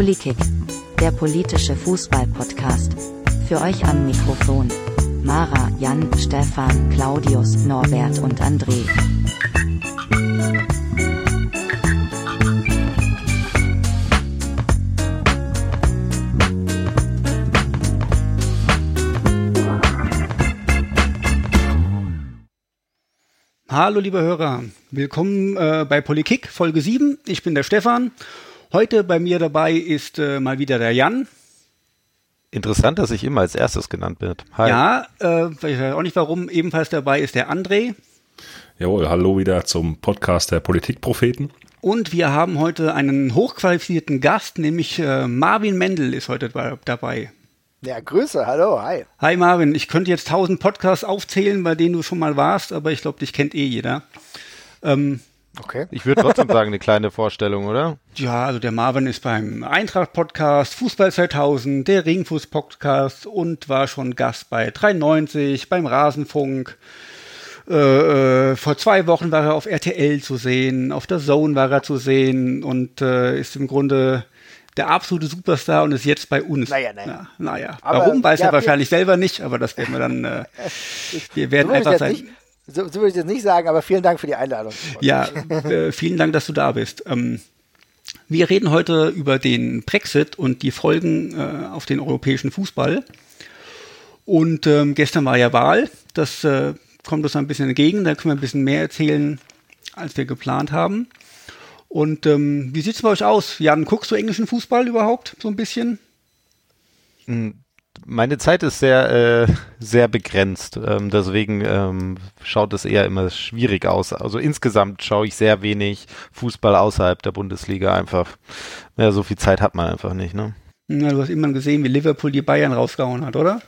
Polikick, der politische Fußball-Podcast. Für euch am Mikrofon. Mara, Jan, Stefan, Claudius, Norbert und André. Hallo liebe Hörer, willkommen äh, bei Polikick Folge 7. Ich bin der Stefan. Heute bei mir dabei ist äh, mal wieder der Jan. Interessant, dass ich immer als erstes genannt wird. Hi. Ja, äh, ich weiß auch nicht warum. Ebenfalls dabei ist der André. Jawohl, hallo wieder zum Podcast der Politikpropheten. Und wir haben heute einen hochqualifizierten Gast, nämlich äh, Marvin Mendel ist heute dabei. Ja, Grüße, hallo, hi. Hi Marvin, ich könnte jetzt tausend Podcasts aufzählen, bei denen du schon mal warst, aber ich glaube, dich kennt eh jeder. Ähm, okay. Ich würde trotzdem sagen, eine kleine Vorstellung, oder? Ja, also der Marvin ist beim Eintracht-Podcast, Fußball 2000, der Ringfuß-Podcast und war schon Gast bei 93, beim Rasenfunk. Äh, äh, vor zwei Wochen war er auf RTL zu sehen, auf der Zone war er zu sehen und äh, ist im Grunde der absolute Superstar und ist jetzt bei uns. Naja, naja. Na, naja. Warum, weiß ja, er wahrscheinlich selber nicht, aber das werden wir dann, äh, wir werden einfach sein. Nicht, so, so würde ich jetzt nicht sagen, aber vielen Dank für die Einladung. Ja, äh, vielen Dank, dass du da bist. Ähm, wir reden heute über den Brexit und die Folgen äh, auf den europäischen Fußball. Und ähm, gestern war ja Wahl. Das äh, kommt uns ein bisschen entgegen. Da können wir ein bisschen mehr erzählen, als wir geplant haben. Und ähm, wie es bei euch aus? Jan, guckst du englischen Fußball überhaupt so ein bisschen? Meine Zeit ist sehr, äh, sehr begrenzt. Ähm, deswegen ähm, schaut es eher immer schwierig aus. Also insgesamt schaue ich sehr wenig Fußball außerhalb der Bundesliga einfach. Ja, so viel Zeit hat man einfach nicht, ne? Ja, du hast immer gesehen, wie Liverpool die Bayern rausgehauen hat, oder?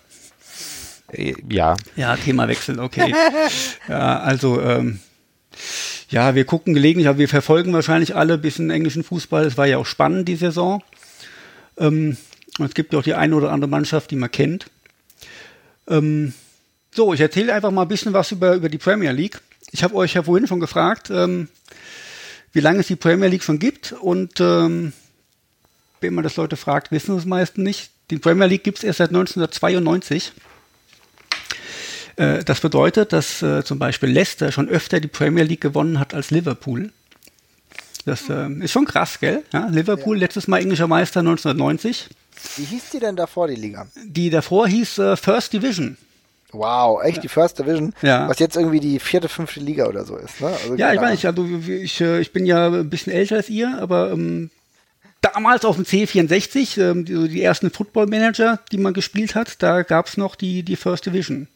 Äh, ja. Ja, Thema wechseln, okay. ja, also ähm, ja, wir gucken gelegentlich, aber wir verfolgen wahrscheinlich alle ein bisschen englischen Fußball. Es war ja auch spannend, die Saison. Ähm, es gibt ja auch die eine oder andere Mannschaft, die man kennt. Ähm, so, ich erzähle einfach mal ein bisschen was über, über die Premier League. Ich habe euch ja vorhin schon gefragt, ähm, wie lange es die Premier League schon gibt. Und ähm, wenn man das Leute fragt, wissen es meistens nicht. Die Premier League gibt es erst seit 1992. Äh, das bedeutet, dass äh, zum Beispiel Leicester schon öfter die Premier League gewonnen hat als Liverpool. Das äh, ist schon krass, gell? Ja, Liverpool, ja. letztes Mal englischer Meister 1990. Wie hieß die denn davor, die Liga? Die davor hieß äh, First Division. Wow, echt, die First Division, ja. was jetzt irgendwie die vierte, fünfte Liga oder so ist. Ne? Also ja, ich meine, ich, also, ich, äh, ich bin ja ein bisschen älter als ihr, aber ähm, damals auf dem C64, ähm, die, die, ersten Football Manager, die man gespielt hat, da gab es noch die, die First Division.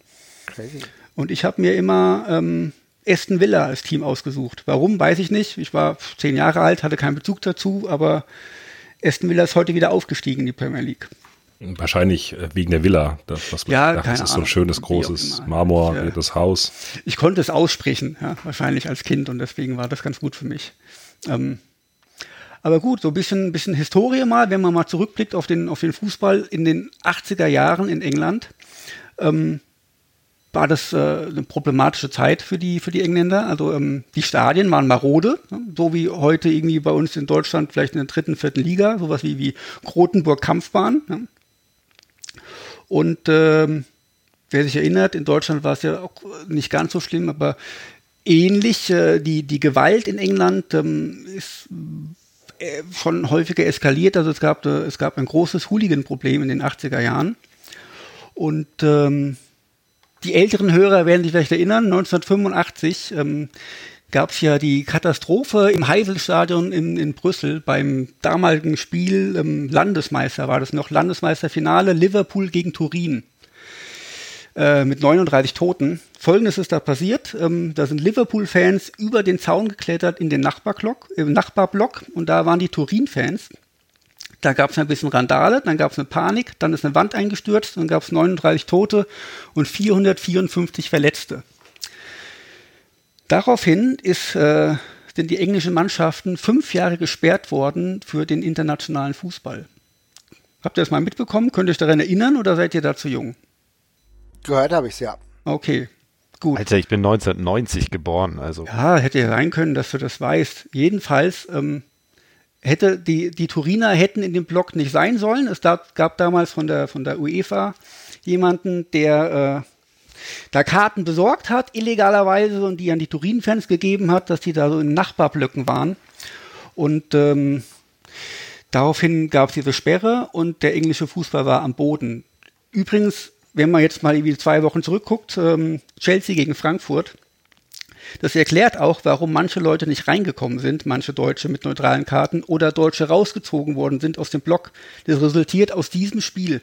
Crazy. Und ich habe mir immer ähm, Aston Villa als Team ausgesucht. Warum, weiß ich nicht. Ich war zehn Jahre alt, hatte keinen Bezug dazu, aber Aston Villa ist heute wieder aufgestiegen in die Premier League. Wahrscheinlich äh, wegen der Villa. Das, was ja, dachte, das ist so ein schönes, großes Marmor, ja. das Haus. Ich konnte es aussprechen, ja, wahrscheinlich als Kind und deswegen war das ganz gut für mich. Ähm, aber gut, so ein bisschen, bisschen Historie mal, wenn man mal zurückblickt auf den, auf den Fußball in den 80er Jahren in England. Ähm, war das äh, eine problematische Zeit für die, für die Engländer. Also ähm, die Stadien waren marode, ne? so wie heute irgendwie bei uns in Deutschland vielleicht in der dritten, vierten Liga, sowas wie, wie Grotenburg Kampfbahn. Ne? Und ähm, wer sich erinnert, in Deutschland war es ja auch nicht ganz so schlimm, aber ähnlich. Äh, die, die Gewalt in England ähm, ist äh, schon häufiger eskaliert. Also es gab, äh, es gab ein großes Hooligan-Problem in den 80er Jahren. Und ähm, die älteren Hörer werden sich vielleicht erinnern, 1985 ähm, gab es ja die Katastrophe im Heiselstadion in, in Brüssel beim damaligen Spiel ähm, Landesmeister, war das noch Landesmeisterfinale Liverpool gegen Turin äh, mit 39 Toten. Folgendes ist da passiert, ähm, da sind Liverpool-Fans über den Zaun geklettert in den Nachbarblock, im Nachbarblock und da waren die Turin-Fans da gab es ein bisschen Randale, dann gab es eine Panik, dann ist eine Wand eingestürzt, dann gab es 39 Tote und 454 Verletzte. Daraufhin ist, äh, sind die englischen Mannschaften fünf Jahre gesperrt worden für den internationalen Fußball. Habt ihr das mal mitbekommen? Könnt ihr euch daran erinnern oder seid ihr da zu jung? Gehört habe ich es ja. Okay, gut. Alter, ich bin 1990 geboren, also. Ja, hätte ja sein können, dass du das weißt. Jedenfalls ähm, hätte die, die Turiner hätten in dem Block nicht sein sollen. Es gab, damals von der, von der UEFA jemanden, der äh, da Karten besorgt hat, illegalerweise, und die an die Turin-Fans gegeben hat, dass die da so in Nachbarblöcken waren. Und ähm, daraufhin gab es diese Sperre und der englische Fußball war am Boden. Übrigens, wenn man jetzt mal irgendwie zwei Wochen zurückguckt, ähm, Chelsea gegen Frankfurt, das erklärt auch, warum manche Leute nicht reingekommen sind, manche Deutsche mit neutralen Karten oder Deutsche rausgezogen worden sind aus dem Block. Das resultiert aus diesem Spiel,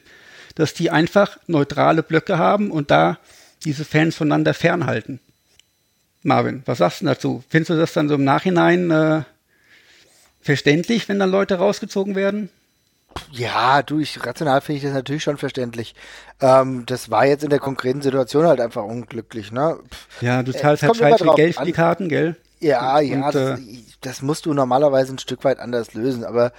dass die einfach neutrale Blöcke haben und da diese Fans voneinander fernhalten. Marvin, was sagst du dazu? Findest du das dann so im Nachhinein äh, verständlich, wenn dann Leute rausgezogen werden? Ja, du, ich, rational finde ich das natürlich schon verständlich. Ähm, das war jetzt in der konkreten Situation halt einfach unglücklich, ne? Pff, Ja, du Äh, zahlst es halt Scheiß viel Geld für die Karten, gell? Ja, Und, ja, und, das, äh, das musst du normalerweise ein Stück weit anders lösen, aber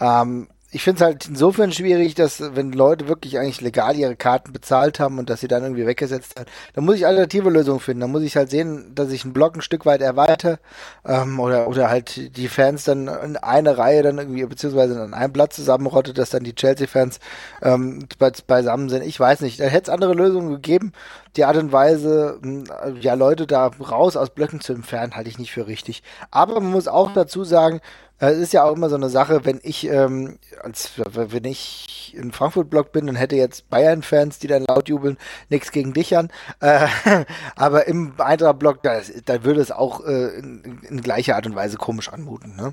ähm, ich finde es halt insofern schwierig, dass wenn Leute wirklich eigentlich legal ihre Karten bezahlt haben und dass sie dann irgendwie weggesetzt werden, dann muss ich alternative Lösungen finden. Dann muss ich halt sehen, dass ich einen Block ein Stück weit erweitere ähm, oder, oder halt die Fans dann in eine Reihe dann irgendwie, beziehungsweise an einem Platz zusammenrottet, dass dann die Chelsea-Fans ähm, be beisammen sind. Ich weiß nicht. Da hätte es andere Lösungen gegeben. Die Art und Weise, mh, ja, Leute da raus aus Blöcken zu entfernen, halte ich nicht für richtig. Aber man muss auch dazu sagen, es ist ja auch immer so eine Sache, wenn ich, ähm, als wenn ich in Frankfurt-Block bin und hätte jetzt Bayern-Fans, die dann laut jubeln, nichts gegen dich an. Äh, aber im Eintracht-Block, da, da würde es auch äh, in, in gleicher Art und Weise komisch anmuten. Ne?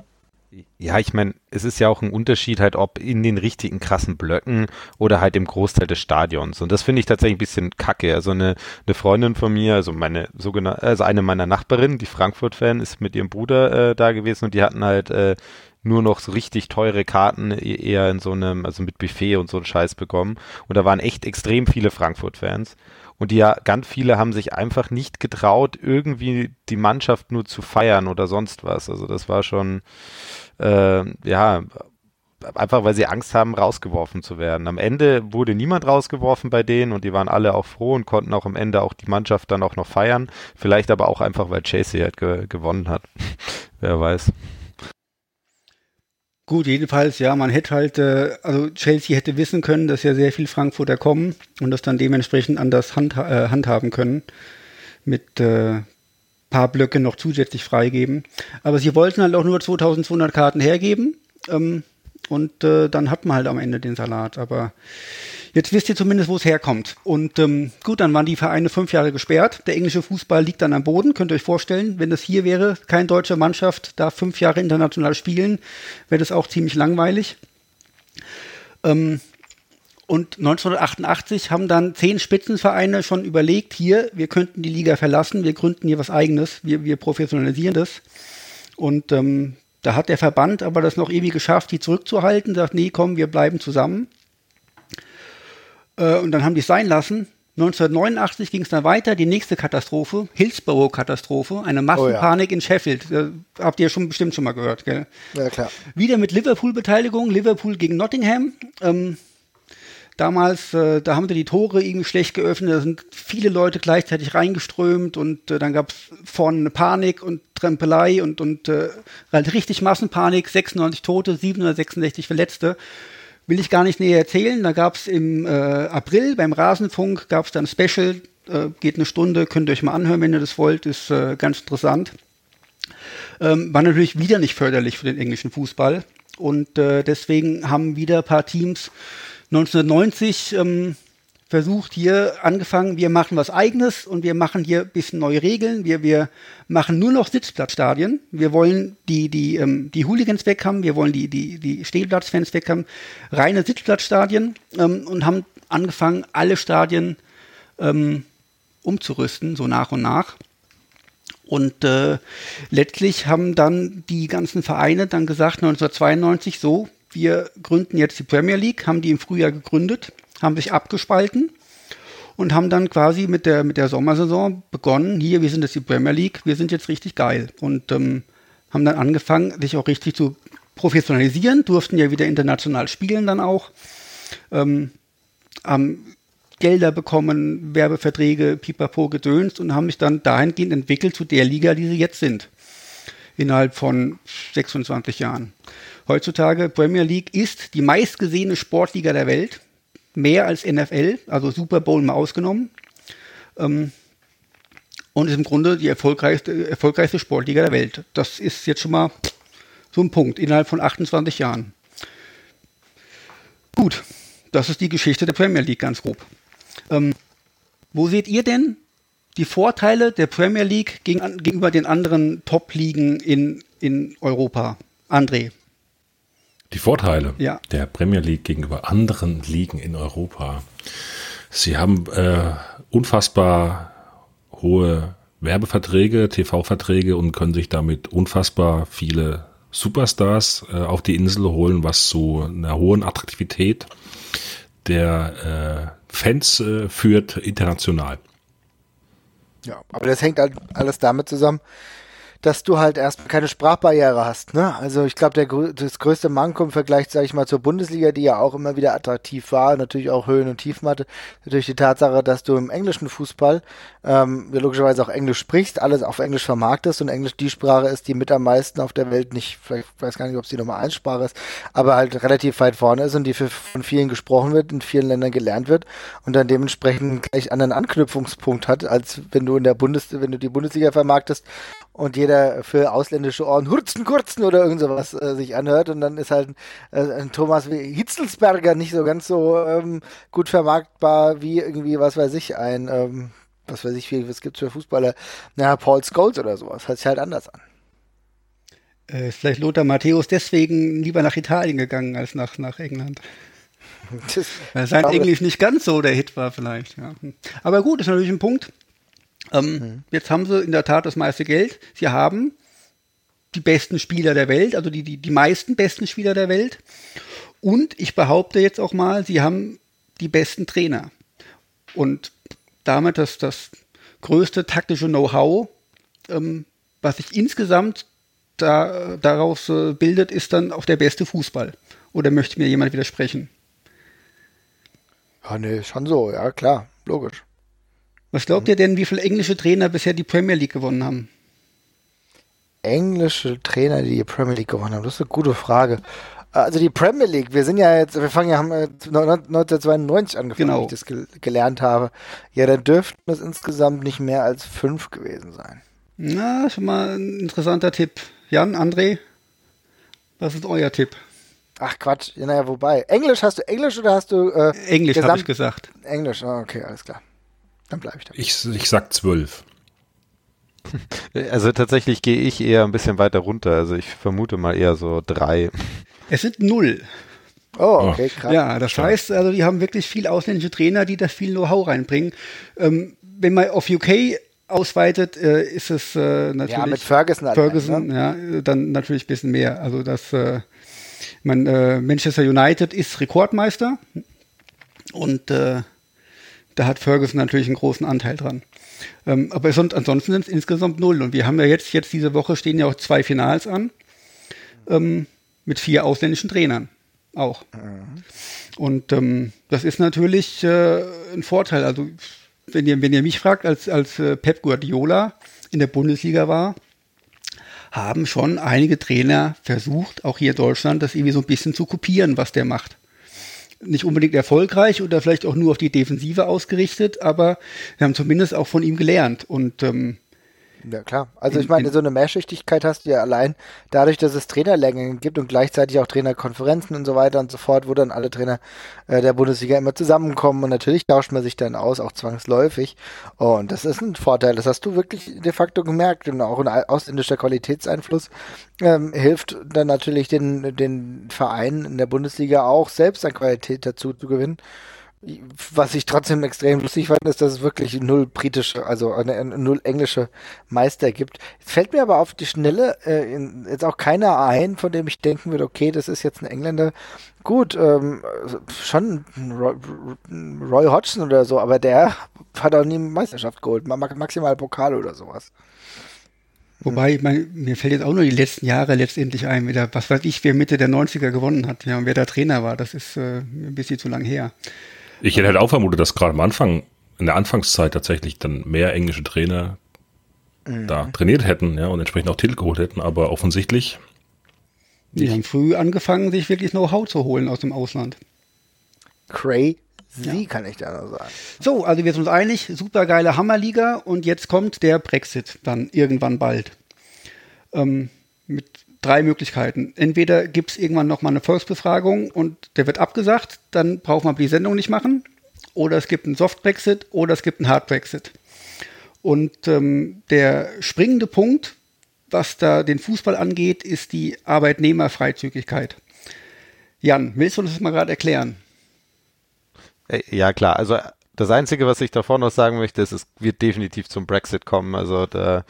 Ja, ich meine, es ist ja auch ein Unterschied halt, ob in den richtigen krassen Blöcken oder halt im Großteil des Stadions. Und das finde ich tatsächlich ein bisschen kacke. Also eine, eine Freundin von mir, also meine sogenannte, also eine meiner Nachbarinnen, die Frankfurt-Fan, ist mit ihrem Bruder äh, da gewesen und die hatten halt äh, nur noch so richtig teure Karten e- eher in so einem, also mit Buffet und so einen Scheiß bekommen. Und da waren echt extrem viele Frankfurt-Fans. Und die ja, ganz viele haben sich einfach nicht getraut, irgendwie die Mannschaft nur zu feiern oder sonst was. Also das war schon, äh, ja, einfach weil sie Angst haben, rausgeworfen zu werden. Am Ende wurde niemand rausgeworfen bei denen und die waren alle auch froh und konnten auch am Ende auch die Mannschaft dann auch noch feiern. Vielleicht aber auch einfach, weil Chelsea halt ge gewonnen hat. Wer weiß. Gut, jedenfalls, ja, man hätte halt, äh, also Chelsea hätte wissen können, dass ja sehr viel Frankfurter kommen und das dann dementsprechend anders handha äh, handhaben können. Mit äh, paar Blöcke noch zusätzlich freigeben. Aber sie wollten halt auch nur 2200 Karten hergeben. Ähm, und äh, dann hat man halt am Ende den Salat. Aber jetzt wisst ihr zumindest, wo es herkommt. Und ähm, gut, dann waren die Vereine fünf Jahre gesperrt. Der englische Fußball liegt dann am Boden. Könnt ihr euch vorstellen, wenn das hier wäre, keine deutsche Mannschaft darf fünf Jahre international spielen, wäre das auch ziemlich langweilig. Ähm, und 1988 haben dann zehn Spitzenvereine schon überlegt, hier, wir könnten die Liga verlassen, wir gründen hier was eigenes, wir, wir professionalisieren das. Und ähm, da hat der Verband aber das noch ewig geschafft, die zurückzuhalten, sagt, nee, komm, wir bleiben zusammen. Äh, und dann haben die es sein lassen. 1989 ging es dann weiter, die nächste Katastrophe, Hillsborough-Katastrophe, eine Massenpanik in Sheffield. Äh, habt ihr schon bestimmt schon mal gehört, gell? Ja, klar. Wieder mit Liverpool-Beteiligung, Liverpool gegen Nottingham. Ähm, damals, äh, da haben sie die Tore irgendwie schlecht geöffnet, da sind viele Leute gleichzeitig reingeströmt und äh, dann gab es vorne eine Panik und Trempelei und, und äh, halt richtig Massenpanik, 96 Tote, 766 Verletzte. Will ich gar nicht näher erzählen. Da gab es im äh, April beim Rasenfunk, gab es dann Special, äh, geht eine Stunde, könnt ihr euch mal anhören, wenn ihr das wollt, ist äh, ganz interessant. Ähm, war natürlich wieder nicht förderlich für den englischen Fußball. Und äh, deswegen haben wieder ein paar Teams 1990 ähm, versucht, hier angefangen, wir machen was eigenes und wir machen hier ein bisschen neue Regeln. Wir, wir machen nur noch Sitzplatzstadien. Wir wollen die, die, ähm, die Hooligans weg haben, wir wollen die, die, die Stehplatzfans weg haben. Reine Sitzplatzstadien ähm, und haben angefangen, alle Stadien ähm, umzurüsten, so nach und nach. Und äh, letztlich haben dann die ganzen Vereine dann gesagt, 1992 so, wir gründen jetzt die Premier League, haben die im Frühjahr gegründet, haben sich abgespalten und haben dann quasi mit der, mit der Sommersaison begonnen, hier, wir sind jetzt die Premier League, wir sind jetzt richtig geil. Und ähm, haben dann angefangen, sich auch richtig zu professionalisieren, durften ja wieder international spielen dann auch, ähm, haben Gelder bekommen, Werbeverträge, pipapo gedönst und haben sich dann dahingehend entwickelt zu der Liga, die sie jetzt sind. innerhalb von 26 Jahren. Heutzutage Premier League ist die meistgesehene Sportliga der Welt, mehr als NFL, also Super Bowl mal ausgenommen. Ähm, und ist im Grunde die erfolgreichste, erfolgreichste Sportliga der Welt. Das ist jetzt schon mal so ein Punkt innerhalb von 28 Jahren. Gut, das ist die Geschichte der Premier League ganz grob. Ähm, wo seht ihr denn die Vorteile der Premier League gegen, gegenüber den anderen Top-Ligen in, in Europa? André. Die Vorteile ja. der Premier League gegenüber anderen Ligen in Europa. Sie haben äh, unfassbar hohe Werbeverträge, TV-Verträge und können sich damit unfassbar viele Superstars äh, auf die Insel holen, was zu einer hohen Attraktivität der äh, Fans äh, führt international. Ja, aber das hängt halt alles damit zusammen, dass du halt erstmal keine Sprachbarriere hast. Ne? Also ich glaube, das größte Manko im Vergleich, sage ich mal, zur Bundesliga, die ja auch immer wieder attraktiv war, natürlich auch Höhen und Tiefen hatte, natürlich die Tatsache, dass du im englischen Fußball ähm, logischerweise auch Englisch sprichst, alles auf Englisch vermarktest und Englisch die Sprache ist, die mit am meisten auf der Welt nicht, vielleicht weiß gar nicht, ob es die Nummer 1 Sprache ist, aber halt relativ weit vorne ist und die für, von vielen gesprochen wird, in vielen Ländern gelernt wird und dann dementsprechend gleich anderen Anknüpfungspunkt hat, als wenn du in der Bundes, wenn du die Bundesliga vermarktest und jeder für ausländische Ohren Hurzen, Kurzen oder irgend sowas äh, sich anhört und dann ist halt äh, ein Thomas wie Hitzelsberger nicht so ganz so ähm, gut vermarktbar wie irgendwie, was weiß ich, ein, ähm, was weiß ich, wie, was gibt's für Fußballer, naja, Paul Scholes oder sowas, hört sich halt anders an. Äh, ist vielleicht Lothar Matthäus deswegen lieber nach Italien gegangen als nach, nach England. Weil sein Englisch nicht ganz so der Hit war vielleicht. Ja. Aber gut, ist natürlich ein Punkt. Ähm, mhm. Jetzt haben sie in der Tat das meiste Geld. Sie haben die besten Spieler der Welt, also die, die, die meisten besten Spieler der Welt. Und ich behaupte jetzt auch mal, sie haben die besten Trainer. Und damit das, das größte taktische Know-how, ähm, was sich insgesamt da, daraus äh, bildet, ist dann auch der beste Fußball. Oder möchte mir jemand widersprechen? Ja, nee, schon so, ja, klar, logisch. Was glaubt ihr denn, wie viele englische Trainer bisher die Premier League gewonnen haben? Englische Trainer, die die Premier League gewonnen haben, das ist eine gute Frage. Also die Premier League, wir sind ja jetzt, wir fangen ja, haben 1992 angefangen, genau. wie ich das gel gelernt habe. Ja, dann dürften es insgesamt nicht mehr als fünf gewesen sein. Na, schon mal ein interessanter Tipp. Jan, André, was ist euer Tipp? Ach Quatsch, naja, wobei. Englisch, hast du Englisch oder hast du äh, Englisch habe ich gesagt. Englisch, oh, okay, alles klar. Dann bleibe ich da. Ich, ich sag zwölf. Also tatsächlich gehe ich eher ein bisschen weiter runter. Also ich vermute mal eher so drei. Es sind null. Oh, okay, krass. Ja, das heißt, also die haben wirklich viel ausländische Trainer, die da viel Know-how reinbringen. Ähm, wenn man auf UK ausweitet, äh, ist es äh, natürlich. Ja, mit Ferguson, Ferguson, allein, ne? ja, dann natürlich ein bisschen mehr. Also das, äh, man, äh, Manchester United ist Rekordmeister und äh, da hat Ferguson natürlich einen großen Anteil dran. Ähm, aber sonst, ansonsten sind es insgesamt null. Und wir haben ja jetzt, jetzt diese Woche stehen ja auch zwei Finals an. Ähm, mit vier ausländischen Trainern auch. Mhm. Und ähm, das ist natürlich äh, ein Vorteil. Also wenn ihr, wenn ihr mich fragt, als, als äh, Pep Guardiola in der Bundesliga war, haben schon einige Trainer versucht, auch hier in Deutschland, das irgendwie so ein bisschen zu kopieren, was der macht nicht unbedingt erfolgreich oder vielleicht auch nur auf die Defensive ausgerichtet, aber wir haben zumindest auch von ihm gelernt. Und ähm, ja, klar. Also ich meine, so eine Mehrschichtigkeit hast du ja allein dadurch, dass es Trainerlängen gibt und gleichzeitig auch Trainerkonferenzen und so weiter und so fort, wo dann alle Trainer äh, der Bundesliga immer zusammenkommen und natürlich tauscht man sich dann aus, auch zwangsläufig. Und das ist ein Vorteil. Das hast du wirklich de facto gemerkt und auch ein ausländischer Qualitätseinfluss ähm, hilft dann natürlich den, den Vereinen in der Bundesliga auch selbst an Qualität dazu zu gewinnen was ich trotzdem extrem lustig fand, ist, dass es wirklich null britische, also eine, null englische Meister gibt. Es fällt mir aber auf die Schnelle äh, in, jetzt auch keiner ein, von dem ich denken würde, okay, das ist jetzt ein Engländer. Gut, ähm, schon Roy, Roy Hodgson oder so, aber der hat auch nie Meisterschaft geholt, maximal Pokal oder sowas. Wobei, ich mein, mir fällt jetzt auch nur die letzten Jahre letztendlich ein, wieder, was weiß ich, wer Mitte der 90er gewonnen hat, ja, und wer da Trainer war, das ist äh, ein bisschen zu lang her. Ich hätte halt auch vermutet, dass gerade am Anfang, in der Anfangszeit tatsächlich dann mehr englische Trainer mhm. da trainiert hätten, ja, und entsprechend auch Titel geholt hätten, aber offensichtlich. Die haben früh angefangen, sich wirklich Know-how zu holen aus dem Ausland. Crazy, ja. kann ich da noch sagen. So, also wir sind uns einig, super geile Hammerliga und jetzt kommt der Brexit dann irgendwann bald. Ähm, mit drei Möglichkeiten. Entweder gibt es irgendwann nochmal eine Volksbefragung und der wird abgesagt, dann braucht man die Sendung nicht machen. Oder es gibt einen Soft-Brexit oder es gibt einen Hard-Brexit. Und ähm, der springende Punkt, was da den Fußball angeht, ist die Arbeitnehmerfreizügigkeit. Jan, willst du das mal gerade erklären? Äh, ja, klar. Also das Einzige, was ich davor noch sagen möchte, ist, es wird definitiv zum Brexit kommen. Also da,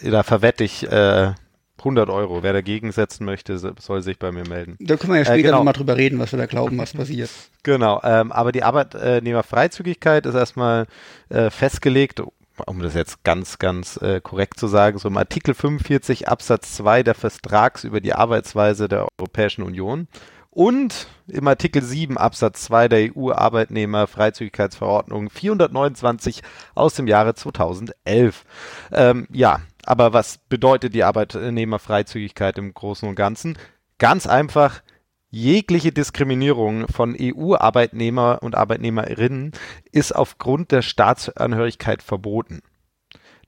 da verwette ich äh, 100 Euro. Wer dagegen setzen möchte, soll sich bei mir melden. Da können wir ja später äh, genau. nochmal drüber reden, was wir da glauben, was passiert. Genau, ähm, aber die Arbeitnehmerfreizügigkeit ist erstmal äh, festgelegt, um das jetzt ganz, ganz äh, korrekt zu sagen, so im Artikel 45 Absatz 2 der Vertrags über die Arbeitsweise der Europäischen Union und im Artikel 7 Absatz 2 der EU-Arbeitnehmerfreizügigkeitsverordnung 429 aus dem Jahre 2011. Ähm, ja, aber was bedeutet die Arbeitnehmerfreizügigkeit im Großen und Ganzen? Ganz einfach, jegliche Diskriminierung von EU-Arbeitnehmer und Arbeitnehmerinnen ist aufgrund der Staatsangehörigkeit verboten.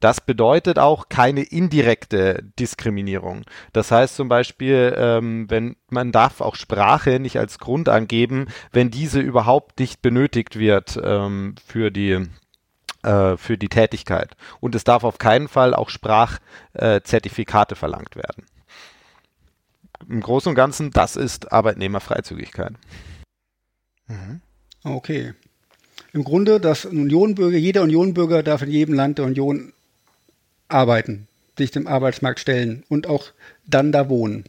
Das bedeutet auch keine indirekte Diskriminierung. Das heißt zum Beispiel, ähm, wenn man darf auch Sprache nicht als Grund angeben, wenn diese überhaupt nicht benötigt wird ähm, für die äh, für die Tätigkeit. Und es darf auf keinen Fall auch Sprachzertifikate verlangt werden. Im Großen und Ganzen, das ist Arbeitnehmerfreizügigkeit. Mhm. Okay. Im Grunde, dass Unionbürger, jeder Unionbürger darf in jedem Land der Union arbeiten, sich dem Arbeitsmarkt stellen und auch dann da wohnen.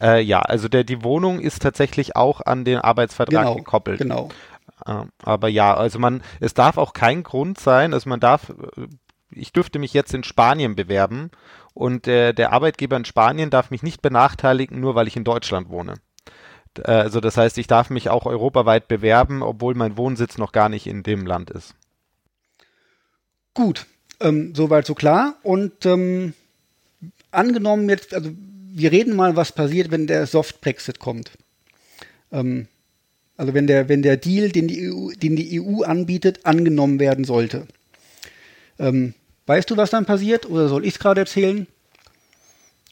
Äh, ja, also der, die Wohnung ist tatsächlich auch an den Arbeitsvertrag genau, gekoppelt. Genau. Äh, aber ja, also man, es darf auch kein Grund sein, also man darf, äh, ich dürfte mich jetzt in Spanien bewerben und äh, der Arbeitgeber in Spanien darf mich nicht benachteiligen, nur weil ich in Deutschland wohne. Äh, also das heißt, ich darf mich auch europaweit bewerben, obwohl mein Wohnsitz noch gar nicht in dem Land ist. Gut, ähm, soweit so klar. Und ähm, angenommen jetzt, also wir reden mal, was passiert, wenn der Soft Brexit kommt. Ähm, also wenn der, wenn der Deal, den die EU, den die EU anbietet, angenommen werden sollte. Ähm, weißt du, was dann passiert? Oder soll ich es gerade erzählen?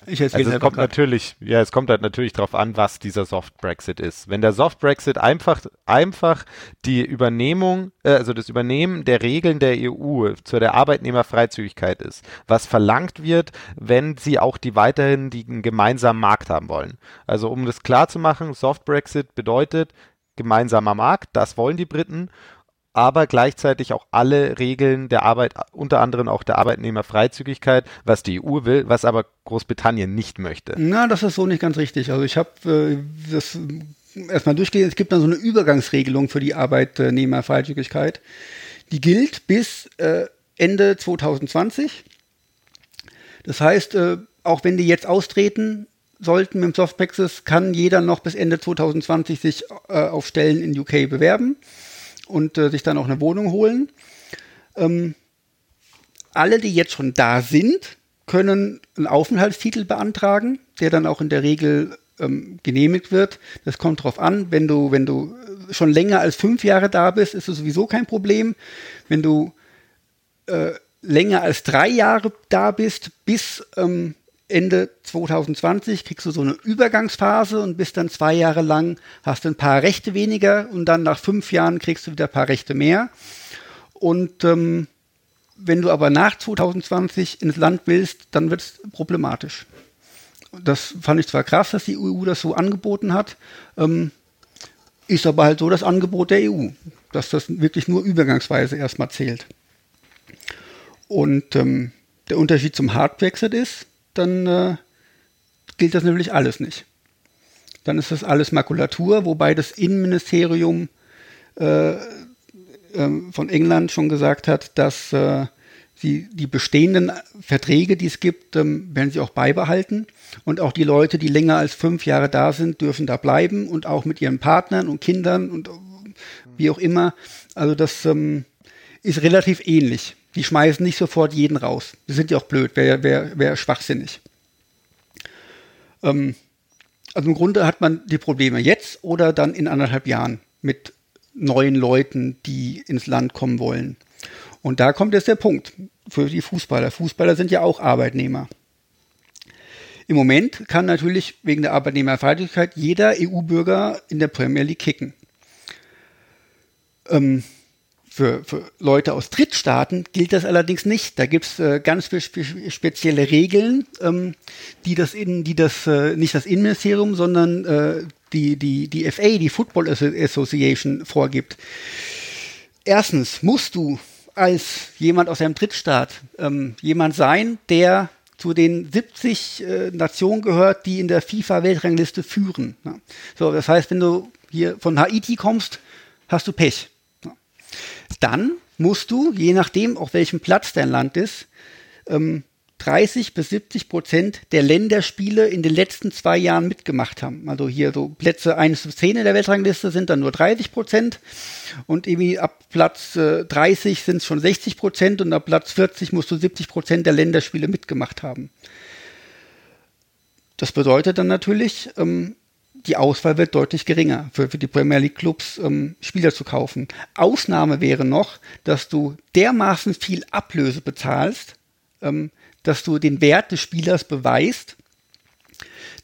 Ich also es kommt grad. natürlich, ja, es kommt halt natürlich darauf an, was dieser Soft Brexit ist. Wenn der Soft Brexit einfach, einfach die Übernehmung, äh, also das Übernehmen der Regeln der EU zu der Arbeitnehmerfreizügigkeit ist, was verlangt wird, wenn sie auch die weiterhin den gemeinsamen Markt haben wollen. Also um das klar zu machen, Soft Brexit bedeutet gemeinsamer Markt, das wollen die Briten aber gleichzeitig auch alle Regeln der Arbeit, unter anderem auch der Arbeitnehmerfreizügigkeit, was die EU will, was aber Großbritannien nicht möchte. Na, das ist so nicht ganz richtig. Also ich habe äh, das erstmal durchgelesen, es gibt dann so eine Übergangsregelung für die Arbeitnehmerfreizügigkeit. Die gilt bis äh, Ende 2020. Das heißt, äh, auch wenn die jetzt austreten sollten mit dem Softpaxis, kann jeder noch bis Ende 2020 sich äh, auf Stellen in UK bewerben und äh, sich dann auch eine Wohnung holen. Ähm, alle, die jetzt schon da sind, können einen Aufenthaltstitel beantragen, der dann auch in der Regel ähm, genehmigt wird. Das kommt darauf an, wenn du, wenn du schon länger als fünf Jahre da bist, ist es sowieso kein Problem. Wenn du äh, länger als drei Jahre da bist, bis ähm, Ende 2020 kriegst du so eine Übergangsphase und bist dann zwei Jahre lang, hast ein paar Rechte weniger und dann nach fünf Jahren kriegst du wieder ein paar Rechte mehr. Und ähm, wenn du aber nach 2020 ins Land willst, dann wird es problematisch. Das fand ich zwar krass, dass die EU das so angeboten hat, ähm, ist aber halt so das Angebot der EU, dass das wirklich nur übergangsweise erstmal zählt. Und ähm, der Unterschied zum Hard Brexit ist, dann äh, gilt das natürlich alles nicht. Dann ist das alles Makulatur, wobei das Innenministerium äh, äh, von England schon gesagt hat, dass äh, sie die bestehenden Verträge, die es gibt, ähm, werden sie auch beibehalten. Und auch die Leute, die länger als fünf Jahre da sind, dürfen da bleiben und auch mit ihren Partnern und Kindern und wie auch immer. Also das ähm, ist relativ ähnlich. Die schmeißen nicht sofort jeden raus. Die sind ja auch blöd, wäre wär, wär schwachsinnig. Ähm, also im Grunde hat man die Probleme jetzt oder dann in anderthalb Jahren mit neuen Leuten, die ins Land kommen wollen. Und da kommt jetzt der Punkt für die Fußballer. Fußballer sind ja auch Arbeitnehmer. Im Moment kann natürlich wegen der Arbeitnehmerfreundlichkeit jeder EU-Bürger in der Premier League kicken. Ähm, für, für, Leute aus Drittstaaten gilt das allerdings nicht. Da gibt es äh, ganz spe spezielle Regeln, ähm, die das in, die das äh, nicht das Innenministerium, sondern äh, die, die, die FA, die Football Association, vorgibt. Erstens musst du als jemand aus einem Drittstaat ähm, jemand sein, der zu den 70 äh, Nationen gehört, die in der FIFA-Weltrangliste führen. Ja. So, das heißt, wenn du hier von Haiti kommst, hast du Pech. Dann musst du, je nachdem, auf welchem Platz dein Land ist, ähm, 30 bis 70 Prozent der Länderspiele in den letzten zwei Jahren mitgemacht haben. Also hier so Plätze 1 bis 10 in der Weltrangliste sind dann nur 30 Prozent und irgendwie ab Platz äh, 30 sind es schon 60 Prozent und ab Platz 40 musst du 70 Prozent der Länderspiele mitgemacht haben. Das bedeutet dann natürlich, ähm, die Auswahl wird deutlich geringer für, für die Premier League Clubs ähm, Spieler zu kaufen. Ausnahme wäre noch, dass du dermaßen viel Ablöse bezahlst, ähm, dass du den Wert des Spielers beweist,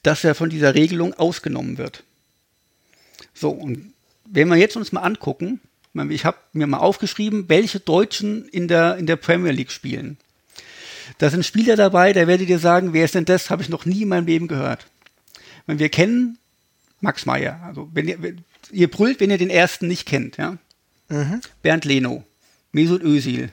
dass er von dieser Regelung ausgenommen wird. So, und wenn wir jetzt uns mal angucken, ich habe mir mal aufgeschrieben, welche Deutschen in der, in der Premier League spielen. Da sind Spieler dabei, da werdet ihr sagen, wer ist denn das? Habe ich noch nie in meinem Leben gehört. Wir kennen Max Meyer. Also wenn ihr, ihr brüllt, wenn ihr den ersten nicht kennt, ja. Mhm. Bernd Leno, Mesut Özil,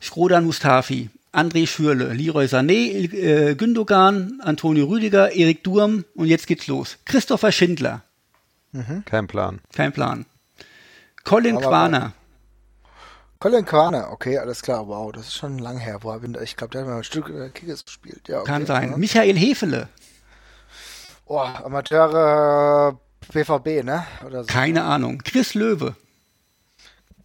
Schrodan Mustafi, André Schürle, Leroy Sané, äh, Gündogan, Antonio Rüdiger, Erik Durm und jetzt geht's los. Christopher Schindler. Mhm. Kein Plan. Kein Plan. Colin Aber Quaner. Colin Quaner, okay, alles klar, wow, das ist schon lang her. Wo ich glaube, der hat mal ein Stück äh, Kickers gespielt. Ja, okay, Kann sein. Ja. Michael Hefele. Oh, Amateure BVB, ne? So. Keine Ahnung. Chris Löwe.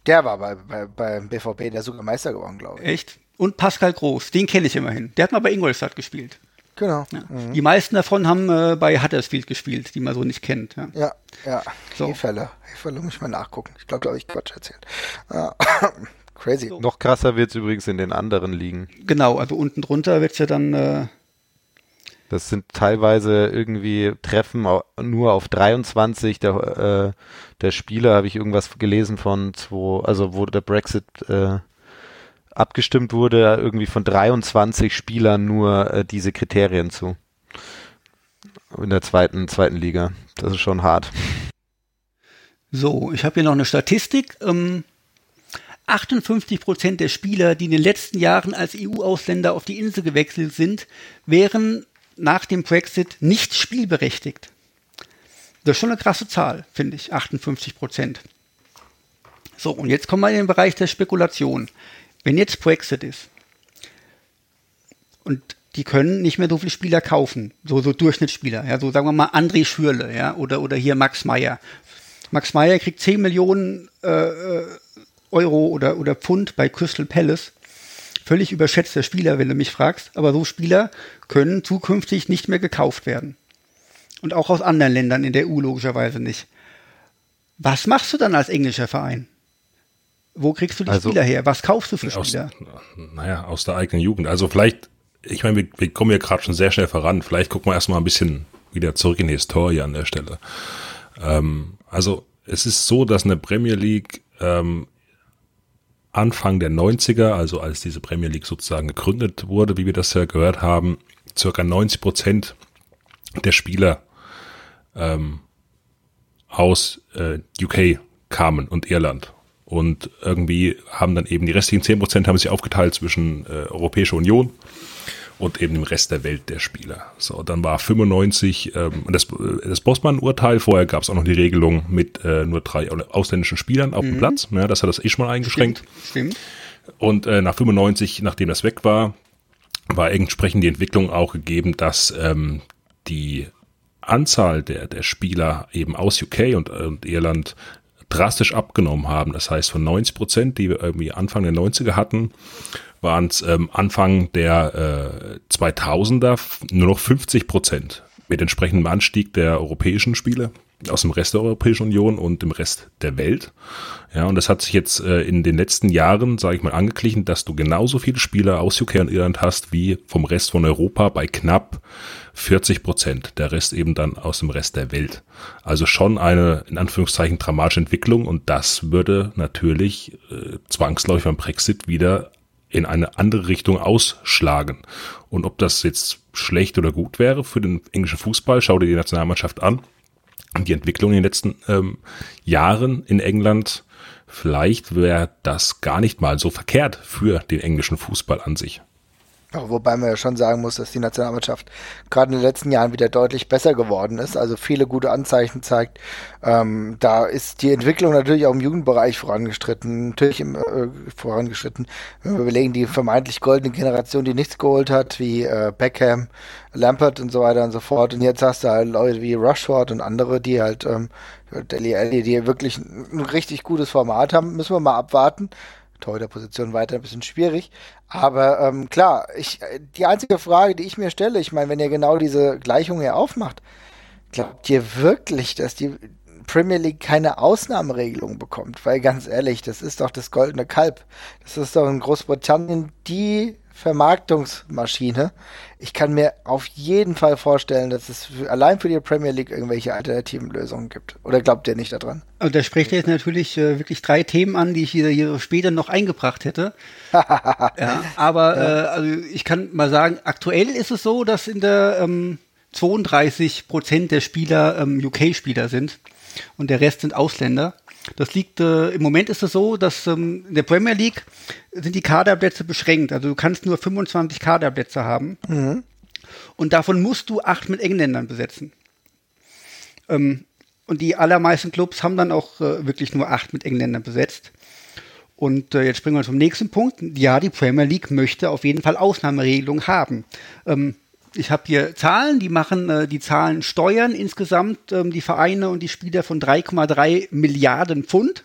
Der war bei, bei, beim BVB, der sogar Meister geworden, glaube ich. Echt? und Pascal Groß, den kenne ich immerhin. Der hat mal bei Ingolstadt gespielt. Genau. Ja. Mhm. Die meisten davon haben äh, bei Huddersfield gespielt, die man so nicht kennt. Ja, ja. ja. So. Hefälle. Hefälle muss ich mal nachgucken. Ich glaube, da habe ich Quatsch erzählt. Ja. Crazy. So. Noch krasser wird es übrigens in den anderen Ligen. Genau, also unten drunter wird es ja dann. Äh, das sind teilweise irgendwie Treffen nur auf 23 der, äh, der Spieler, habe ich irgendwas gelesen von zwei, also wo der Brexit äh, abgestimmt wurde, irgendwie von 23 Spielern nur äh, diese Kriterien zu. In der zweiten, zweiten Liga. Das ist schon hart. So, ich habe hier noch eine Statistik. Ähm, 58 Prozent der Spieler, die in den letzten Jahren als EU-Ausländer auf die Insel gewechselt sind, wären nach dem Brexit nicht spielberechtigt. Das ist schon eine krasse Zahl, finde ich, 58 Prozent. So, und jetzt kommen wir in den Bereich der Spekulation wenn jetzt Brexit ist und die können nicht mehr so viele Spieler kaufen, so, so Durchschnittsspieler, ja, so sagen wir mal André Schürle, ja, oder, oder hier Max Meyer. Max Meyer kriegt 10 Millionen äh, äh, Euro oder, oder Pfund bei Crystal Palace. Völlig überschätzter Spieler, wenn du mich fragst, aber so Spieler können zukünftig nicht mehr gekauft werden. Und auch aus anderen Ländern in der EU logischerweise nicht. Was machst du dann als englischer Verein? Wo kriegst du die also, Spieler her? Was kaufst du für aus, Spieler? Naja, aus der eigenen Jugend. Also vielleicht, ich meine, wir, wir kommen ja gerade schon sehr schnell voran. Vielleicht gucken wir erstmal ein bisschen wieder zurück in die Historie an der Stelle. Ähm, also es ist so, dass eine Premier League ähm, Anfang der 90er, also als diese Premier League sozusagen gegründet wurde, wie wir das ja gehört haben, circa 90 Prozent der Spieler ähm, aus äh, UK kamen und Irland. Und irgendwie haben dann eben die restlichen 10% haben sich aufgeteilt zwischen äh, Europäische Union und eben dem Rest der Welt der Spieler. So, dann war 95 ähm, das, das Bossmann-Urteil. Vorher gab es auch noch die Regelung mit äh, nur drei ausländischen Spielern auf mhm. dem Platz. Ja, das hat das eh schon mal eingeschränkt. Stimmt. Stimmt. Und äh, nach 95, nachdem das weg war, war entsprechend die Entwicklung auch gegeben, dass ähm, die Anzahl der, der Spieler eben aus UK und, und Irland drastisch abgenommen haben. Das heißt, von 90 Prozent, die wir irgendwie Anfang der 90er hatten, waren es ähm, Anfang der äh, 2000er nur noch 50 Prozent mit entsprechendem Anstieg der europäischen Spiele aus dem Rest der Europäischen Union und dem Rest der Welt. Ja, und das hat sich jetzt äh, in den letzten Jahren, sage ich mal, angeglichen, dass du genauso viele Spieler aus UK und Irland hast wie vom Rest von Europa bei knapp 40 Prozent. Der Rest eben dann aus dem Rest der Welt. Also schon eine, in Anführungszeichen, dramatische Entwicklung und das würde natürlich äh, zwangsläufig beim Brexit wieder in eine andere Richtung ausschlagen. Und ob das jetzt schlecht oder gut wäre für den englischen Fußball, schau dir die Nationalmannschaft an. Die Entwicklung in den letzten ähm, Jahren in England, vielleicht wäre das gar nicht mal so verkehrt für den englischen Fußball an sich. Wobei man ja schon sagen muss, dass die Nationalmannschaft gerade in den letzten Jahren wieder deutlich besser geworden ist, also viele gute Anzeichen zeigt. Ähm, da ist die Entwicklung natürlich auch im Jugendbereich vorangeschritten, natürlich im, äh, vorangeschritten. Wenn wir überlegen, die vermeintlich goldene Generation, die nichts geholt hat, wie äh, Beckham, Lampert und so weiter und so fort. Und jetzt hast du halt Leute wie Rushford und andere, die halt, ähm, Deli Alli, die wirklich ein richtig gutes Format haben, müssen wir mal abwarten. Torhüter-Position weiter ein bisschen schwierig. Aber ähm, klar, ich, die einzige Frage, die ich mir stelle, ich meine, wenn ihr genau diese Gleichung hier aufmacht, glaubt ihr wirklich, dass die Premier League keine Ausnahmeregelung bekommt? Weil ganz ehrlich, das ist doch das goldene Kalb. Das ist doch in Großbritannien die Vermarktungsmaschine. Ich kann mir auf jeden Fall vorstellen, dass es für, allein für die Premier League irgendwelche alternativen Lösungen gibt. Oder glaubt ihr nicht daran? Also da spricht ihr jetzt natürlich äh, wirklich drei Themen an, die ich hier, hier später noch eingebracht hätte. ja, aber ja. Äh, also ich kann mal sagen, aktuell ist es so, dass in der ähm, 32 Prozent der Spieler ähm, UK-Spieler sind und der Rest sind Ausländer. Das liegt, äh, im Moment ist es so, dass ähm, in der Premier League sind die Kaderplätze beschränkt. Also du kannst nur 25 Kaderplätze haben. Mhm. Und davon musst du acht mit Engländern besetzen. Ähm, und die allermeisten Clubs haben dann auch äh, wirklich nur acht mit Engländern besetzt. Und äh, jetzt springen wir zum nächsten Punkt. Ja, die Premier League möchte auf jeden Fall Ausnahmeregelungen haben. Ähm, ich habe hier Zahlen, die machen äh, die Zahlen Steuern insgesamt, ähm, die Vereine und die Spieler von 3,3 Milliarden Pfund.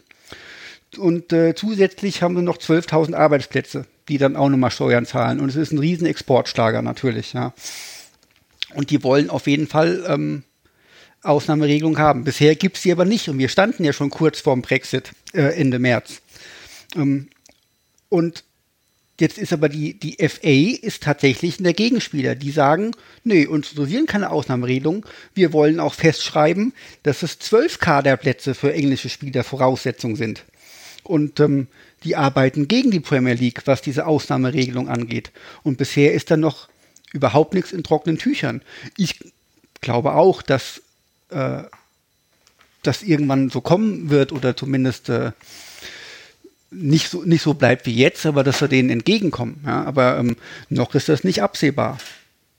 Und äh, zusätzlich haben wir noch 12.000 Arbeitsplätze, die dann auch nochmal Steuern zahlen. Und es ist ein riesen Exportschlager natürlich, ja. Und die wollen auf jeden Fall ähm, Ausnahmeregelung haben. Bisher gibt es sie aber nicht. Und wir standen ja schon kurz vorm Brexit äh, Ende März. Ähm, und Jetzt ist aber die, die FA ist tatsächlich der Gegenspieler. Die sagen, nee, uns interessieren keine Ausnahmeregelung. Wir wollen auch festschreiben, dass es zwölf Kaderplätze für englische Spieler Voraussetzung sind. Und ähm, die arbeiten gegen die Premier League, was diese Ausnahmeregelung angeht. Und bisher ist da noch überhaupt nichts in trockenen Tüchern. Ich glaube auch, dass äh, das irgendwann so kommen wird oder zumindest äh, nicht so, nicht so bleibt wie jetzt, aber dass wir denen entgegenkommen. Ja? Aber ähm, noch ist das nicht absehbar.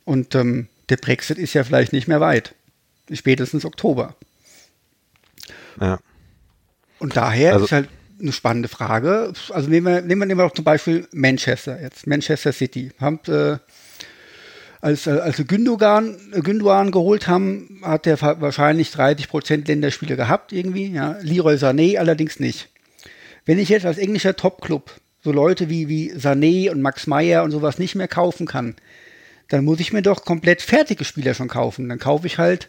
Und ähm, der Brexit ist ja vielleicht nicht mehr weit. Spätestens Oktober. Ja. Und daher also, ist halt eine spannende Frage. Also nehmen wir, nehmen wir, nehmen wir doch zum Beispiel Manchester jetzt. Manchester City. Haben, äh, als, als sie Gündogan, Gündogan geholt haben, hat er wahrscheinlich 30 Prozent Länderspiele gehabt irgendwie. Ja. Leroy Sané allerdings nicht. Wenn ich jetzt als englischer Top-Club so Leute wie, wie Sané und Max Meyer und sowas nicht mehr kaufen kann, dann muss ich mir doch komplett fertige Spieler schon kaufen. Dann kaufe ich halt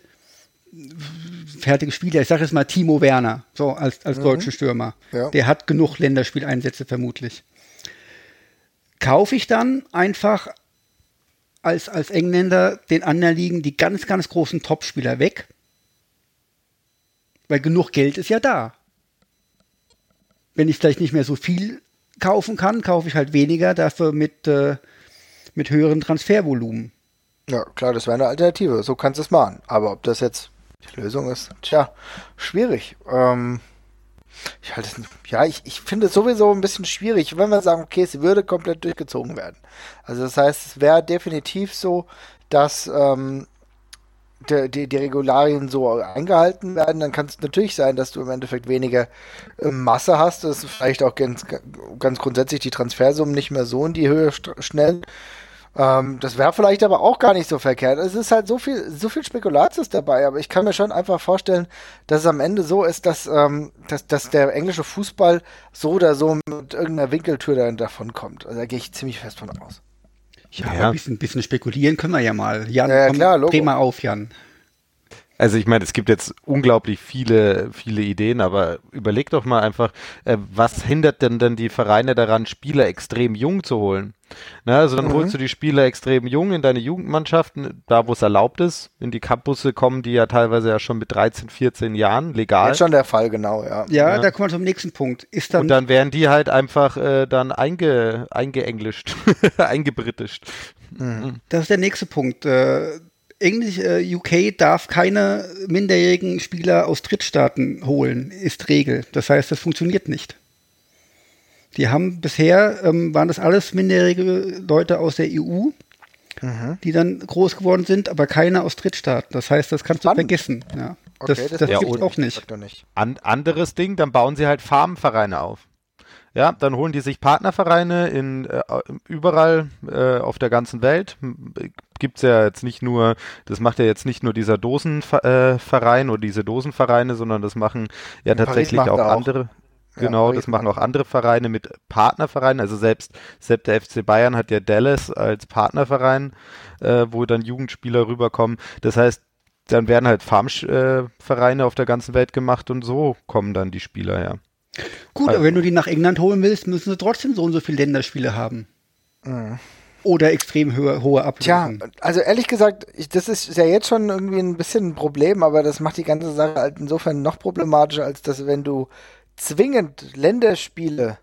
fertige Spieler. Ich sage jetzt mal Timo Werner, so als, als mhm. deutschen Stürmer. Ja. Der hat genug Länderspieleinsätze vermutlich. Kaufe ich dann einfach als, als Engländer den anderen liegen die ganz, ganz großen Topspieler weg? Weil genug Geld ist ja da wenn ich vielleicht nicht mehr so viel kaufen kann, kaufe ich halt weniger, dafür mit, äh, mit höheren Transfervolumen. Ja, klar, das wäre eine Alternative. So kannst du es machen. Aber ob das jetzt die Lösung ist, tja, schwierig. Ähm, ich halte. Ja, ich, ich finde es sowieso ein bisschen schwierig, wenn wir sagen, okay, es würde komplett durchgezogen werden. Also das heißt, es wäre definitiv so, dass ähm, die, die, die Regularien so eingehalten werden, dann kann es natürlich sein, dass du im Endeffekt weniger äh, Masse hast, dass vielleicht auch ganz, ganz grundsätzlich die Transfersummen nicht mehr so in die Höhe schnellen. Ähm, das wäre vielleicht aber auch gar nicht so verkehrt. Es ist halt so viel, so viel Spekulatius dabei, aber ich kann mir schon einfach vorstellen, dass es am Ende so ist, dass, ähm, dass, dass der englische Fußball so oder so mit irgendeiner Winkeltür davon kommt. Also da gehe ich ziemlich fest von aus. Ja, ja. ein bisschen, bisschen spekulieren können wir ja mal. Jan, ja, ja, klar, dreh mal auf, Jan. Also ich meine, es gibt jetzt unglaublich viele, viele Ideen, aber überleg doch mal einfach, äh, was hindert denn dann die Vereine daran, Spieler extrem jung zu holen? Na, also dann mhm. holst du die Spieler extrem jung in deine Jugendmannschaften, da wo es erlaubt ist. In die Campusse kommen die ja teilweise ja schon mit 13, 14 Jahren legal. Das ist schon der Fall, genau, ja. Ja, ja. da kommen wir zum nächsten Punkt. Ist dann Und dann werden die halt einfach äh, dann einge, eingeenglischt, eingebritischt. Mhm. Das ist der nächste Punkt. Äh, Englisch, äh, UK darf keine minderjährigen Spieler aus Drittstaaten holen, ist Regel. Das heißt, das funktioniert nicht. Die haben bisher, ähm, waren das alles minderjährige Leute aus der EU, mhm. die dann groß geworden sind, aber keine aus Drittstaaten. Das heißt, das kannst du Spannend. vergessen. Ja. Okay, das das, das ja, gibt auch nicht. nicht. An, anderes Ding, dann bauen sie halt Farbenvereine auf. Ja, dann holen die sich Partnervereine in äh, überall äh, auf der ganzen Welt. Gibt's ja jetzt nicht nur, das macht ja jetzt nicht nur dieser Dosenverein äh, oder diese Dosenvereine, sondern das machen ja in tatsächlich auch, auch andere. Genau, ja, das machen auch andere Vereine mit Partnervereinen. Also selbst, selbst der FC Bayern hat ja Dallas als Partnerverein, äh, wo dann Jugendspieler rüberkommen. Das heißt, dann werden halt Farmvereine auf der ganzen Welt gemacht und so kommen dann die Spieler, ja. Gut, also, aber wenn du die nach England holen willst, müssen sie trotzdem so und so viele Länderspiele haben. Mhm. Oder extrem hohe, hohe Ablösungen. Tja, also ehrlich gesagt, ich, das ist ja jetzt schon irgendwie ein bisschen ein Problem, aber das macht die ganze Sache halt insofern noch problematischer, als dass wenn du zwingend Länderspiele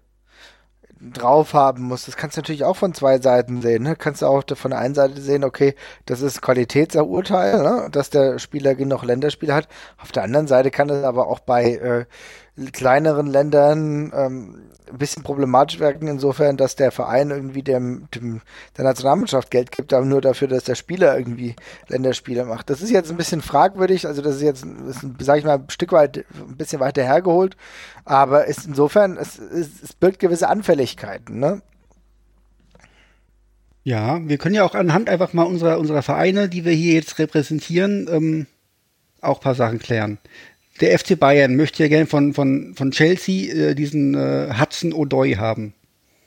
drauf haben musst. Das kannst du natürlich auch von zwei Seiten sehen. Ne? Kannst du auch von der einen Seite sehen, okay, das ist Qualitätsurteil, ne? dass der Spieler genug Länderspiele hat. Auf der anderen Seite kann es aber auch bei äh, kleineren Ländern ähm, ein bisschen problematisch wirken, insofern, dass der Verein irgendwie dem, dem der Nationalmannschaft Geld gibt, aber nur dafür, dass der Spieler irgendwie Länderspiele macht. Das ist jetzt ein bisschen fragwürdig, also das ist jetzt, sag ich mal, ein Stück weit, ein bisschen weiter hergeholt, aber ist insofern, es, es, es birgt gewisse Anfälligkeiten, ne? Ja, wir können ja auch anhand einfach mal unserer, unserer Vereine, die wir hier jetzt repräsentieren, ähm, auch paar Sachen klären der FC Bayern möchte ja gerne von, von, von Chelsea äh, diesen äh, Hudson O'Doy haben.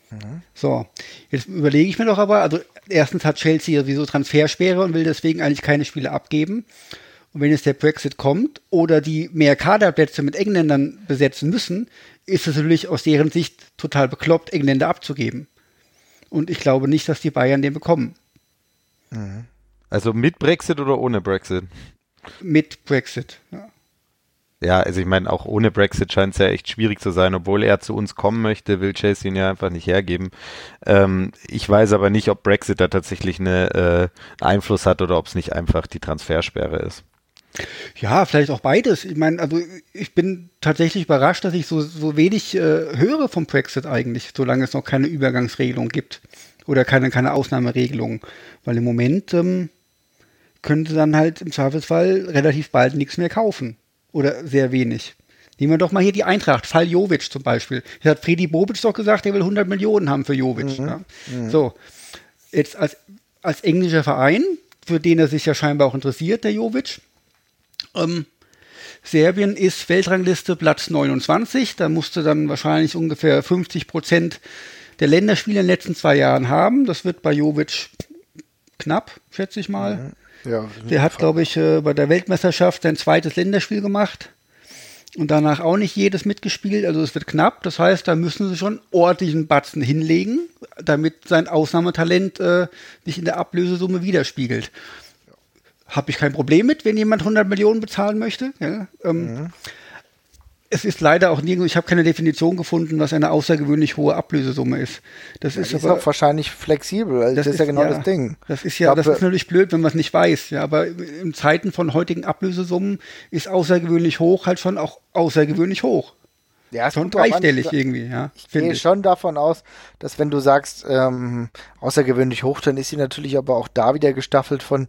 Mhm. So, jetzt überlege ich mir doch aber, also erstens hat Chelsea sowieso Transfersperre und will deswegen eigentlich keine Spiele abgeben. Und wenn jetzt der Brexit kommt oder die mehr Kaderplätze mit Engländern besetzen müssen, ist es natürlich aus deren Sicht total bekloppt, Engländer abzugeben. Und ich glaube nicht, dass die Bayern den bekommen. Mhm. Also mit Brexit oder ohne Brexit? Mit Brexit, ja. Ja, also ich meine, auch ohne Brexit scheint es ja echt schwierig zu sein. Obwohl er zu uns kommen möchte, will Chase ihn ja einfach nicht hergeben. Ähm, ich weiß aber nicht, ob Brexit da tatsächlich eine, äh, einen Einfluss hat oder ob es nicht einfach die Transfersperre ist. Ja, vielleicht auch beides. Ich meine, also ich bin tatsächlich überrascht, dass ich so, so wenig äh, höre vom Brexit eigentlich, solange es noch keine Übergangsregelung gibt oder keine, keine Ausnahmeregelung. Weil im Moment ähm, könnte dann halt im Zweifelsfall relativ bald nichts mehr kaufen. Oder sehr wenig. Nehmen wir doch mal hier die Eintracht, Fall Jovic zum Beispiel. Hier hat Freddy Bobic doch gesagt, er will 100 Millionen haben für Jovic. Mhm. Ja. Mhm. So, jetzt als, als englischer Verein, für den er sich ja scheinbar auch interessiert, der Jovic. Ähm, Serbien ist Weltrangliste Platz 29. Da musste dann wahrscheinlich ungefähr 50 Prozent der Länderspiele in den letzten zwei Jahren haben. Das wird bei Jovic knapp, schätze ich mal. Ja, der hat, glaube ich, äh, bei der Weltmeisterschaft sein zweites Länderspiel gemacht und danach auch nicht jedes mitgespielt. Also es wird knapp. Das heißt, da müssen sie schon ordentlichen Batzen hinlegen, damit sein Ausnahmetalent äh, sich in der Ablösesumme widerspiegelt. Habe ich kein Problem mit, wenn jemand 100 Millionen bezahlen möchte. Ja, ähm, mhm es ist leider auch nirgendwo, ich habe keine Definition gefunden, was eine außergewöhnlich hohe Ablösesumme ist. Das ja, ist, ist aber, auch wahrscheinlich flexibel. Also das, das ist, ja genau ja, das Ding. Das ist ja, das ist natürlich blöd, wenn man es nicht weiß. Ja, aber in Zeiten von heutigen Ablösesummen ist außergewöhnlich hoch halt schon auch außergewöhnlich hoch. Ja, schon dreistellig irgendwie, ja. Ich gehe ich. schon davon aus, dass wenn du sagst, ähm, außergewöhnlich hoch, dann ist sie natürlich aber auch da wieder gestaffelt von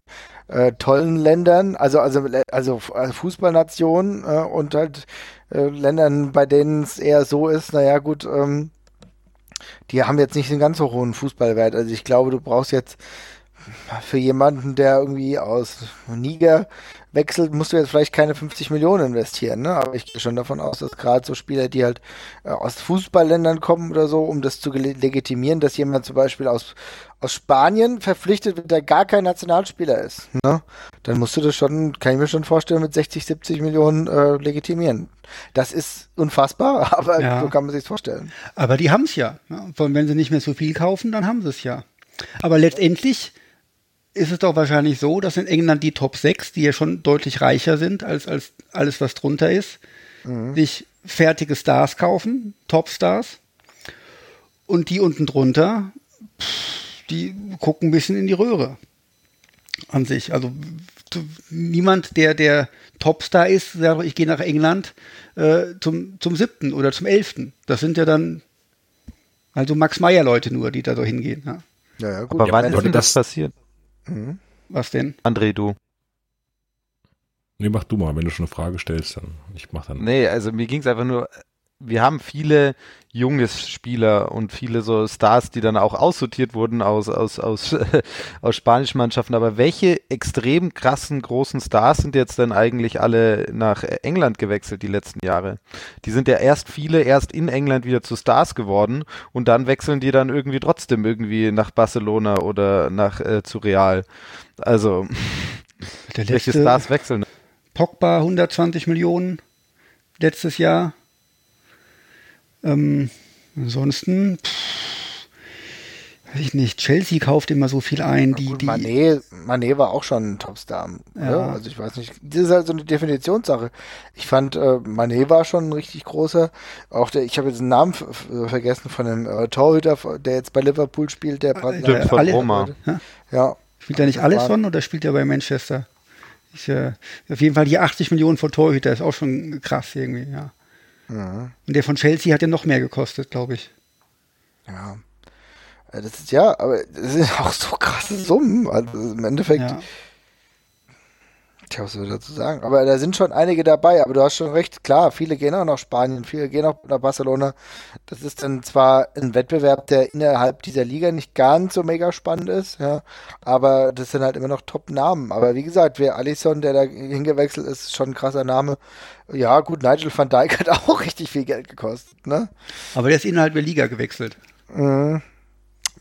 äh, tollen Ländern, also also also, also Fußballnationen äh, und halt äh, Ländern, bei denen es eher so ist, naja gut, ähm, die haben jetzt nicht einen ganz so hohen Fußballwert. Also ich glaube, du brauchst jetzt für jemanden, der irgendwie aus Niger wechselt, musst du jetzt vielleicht keine 50 Millionen investieren, ne? Aber ich gehe schon davon aus, dass gerade so Spieler, die halt äh, aus Fußballländern kommen oder so, um das zu legitimieren, dass jemand zum Beispiel aus, aus Spanien verpflichtet wird, der gar kein Nationalspieler ist, ne? Dann musst du das schon, kann ich mir schon vorstellen, mit 60, 70 Millionen äh, legitimieren. Das ist unfassbar, aber ja. so kann man sich vorstellen. Aber die haben es ja. Ne? Wenn sie nicht mehr so viel kaufen, dann haben sie es ja. Aber letztendlich ist es doch wahrscheinlich so, dass in England die Top 6, die ja schon deutlich reicher sind als, als alles, was drunter ist, mhm. sich fertige Stars kaufen, Top-Stars. Und die unten drunter, die gucken ein bisschen in die Röhre an sich. Also niemand, der der Topstar ist, sagt, ich gehe nach England äh, zum, zum siebten oder zum elften. Das sind ja dann also Max Meyer Leute nur, die da so hingehen. Ja, ja, ja gut. Aber wann ist denn das passiert? Mhm. Was denn? André, du. Nee, mach du mal, wenn du schon eine Frage stellst, dann ich mach dann. Nee, also mir ging es einfach nur, wir haben viele junge Spieler und viele so Stars, die dann auch aussortiert wurden aus, aus, aus, aus spanischen Mannschaften. Aber welche extrem krassen großen Stars sind jetzt denn eigentlich alle nach England gewechselt die letzten Jahre? Die sind ja erst viele erst in England wieder zu Stars geworden und dann wechseln die dann irgendwie trotzdem irgendwie nach Barcelona oder nach äh, zu Real. Also, welche Stars wechseln? Pogba 120 Millionen letztes Jahr. Ähm, ansonsten, pff, weiß ich nicht, Chelsea kauft immer so viel ein. Die, die, Mané, Mané war auch schon ein Topstar. Ja. ja. Also ich weiß nicht, das ist halt so eine Definitionssache. Ich fand, äh, Mané war schon ein richtig großer. Auch der, ich habe jetzt den Namen vergessen von dem äh, Torhüter, der jetzt bei Liverpool spielt, der äh, der, von Roma. Ja. Spielt er nicht Alisson oder spielt er bei Manchester? Ich, äh, auf jeden Fall die 80 Millionen von Torhüter ist auch schon krass irgendwie, ja. Mhm. Und der von Chelsea hat ja noch mehr gekostet, glaube ich. Ja. Das ist ja, aber das sind auch so krasse Summen. Also im Endeffekt. Ja. Tja, was soll ich dazu sagen? Aber da sind schon einige dabei, aber du hast schon recht, klar, viele gehen auch nach Spanien, viele gehen auch nach Barcelona. Das ist dann zwar ein Wettbewerb, der innerhalb dieser Liga nicht ganz so mega spannend ist, ja, aber das sind halt immer noch Top-Namen. Aber wie gesagt, wer Alisson, der da hingewechselt ist, ist schon ein krasser Name. Ja, gut, Nigel van Dijk hat auch richtig viel Geld gekostet, ne? Aber der ist innerhalb der Liga gewechselt. Mhm.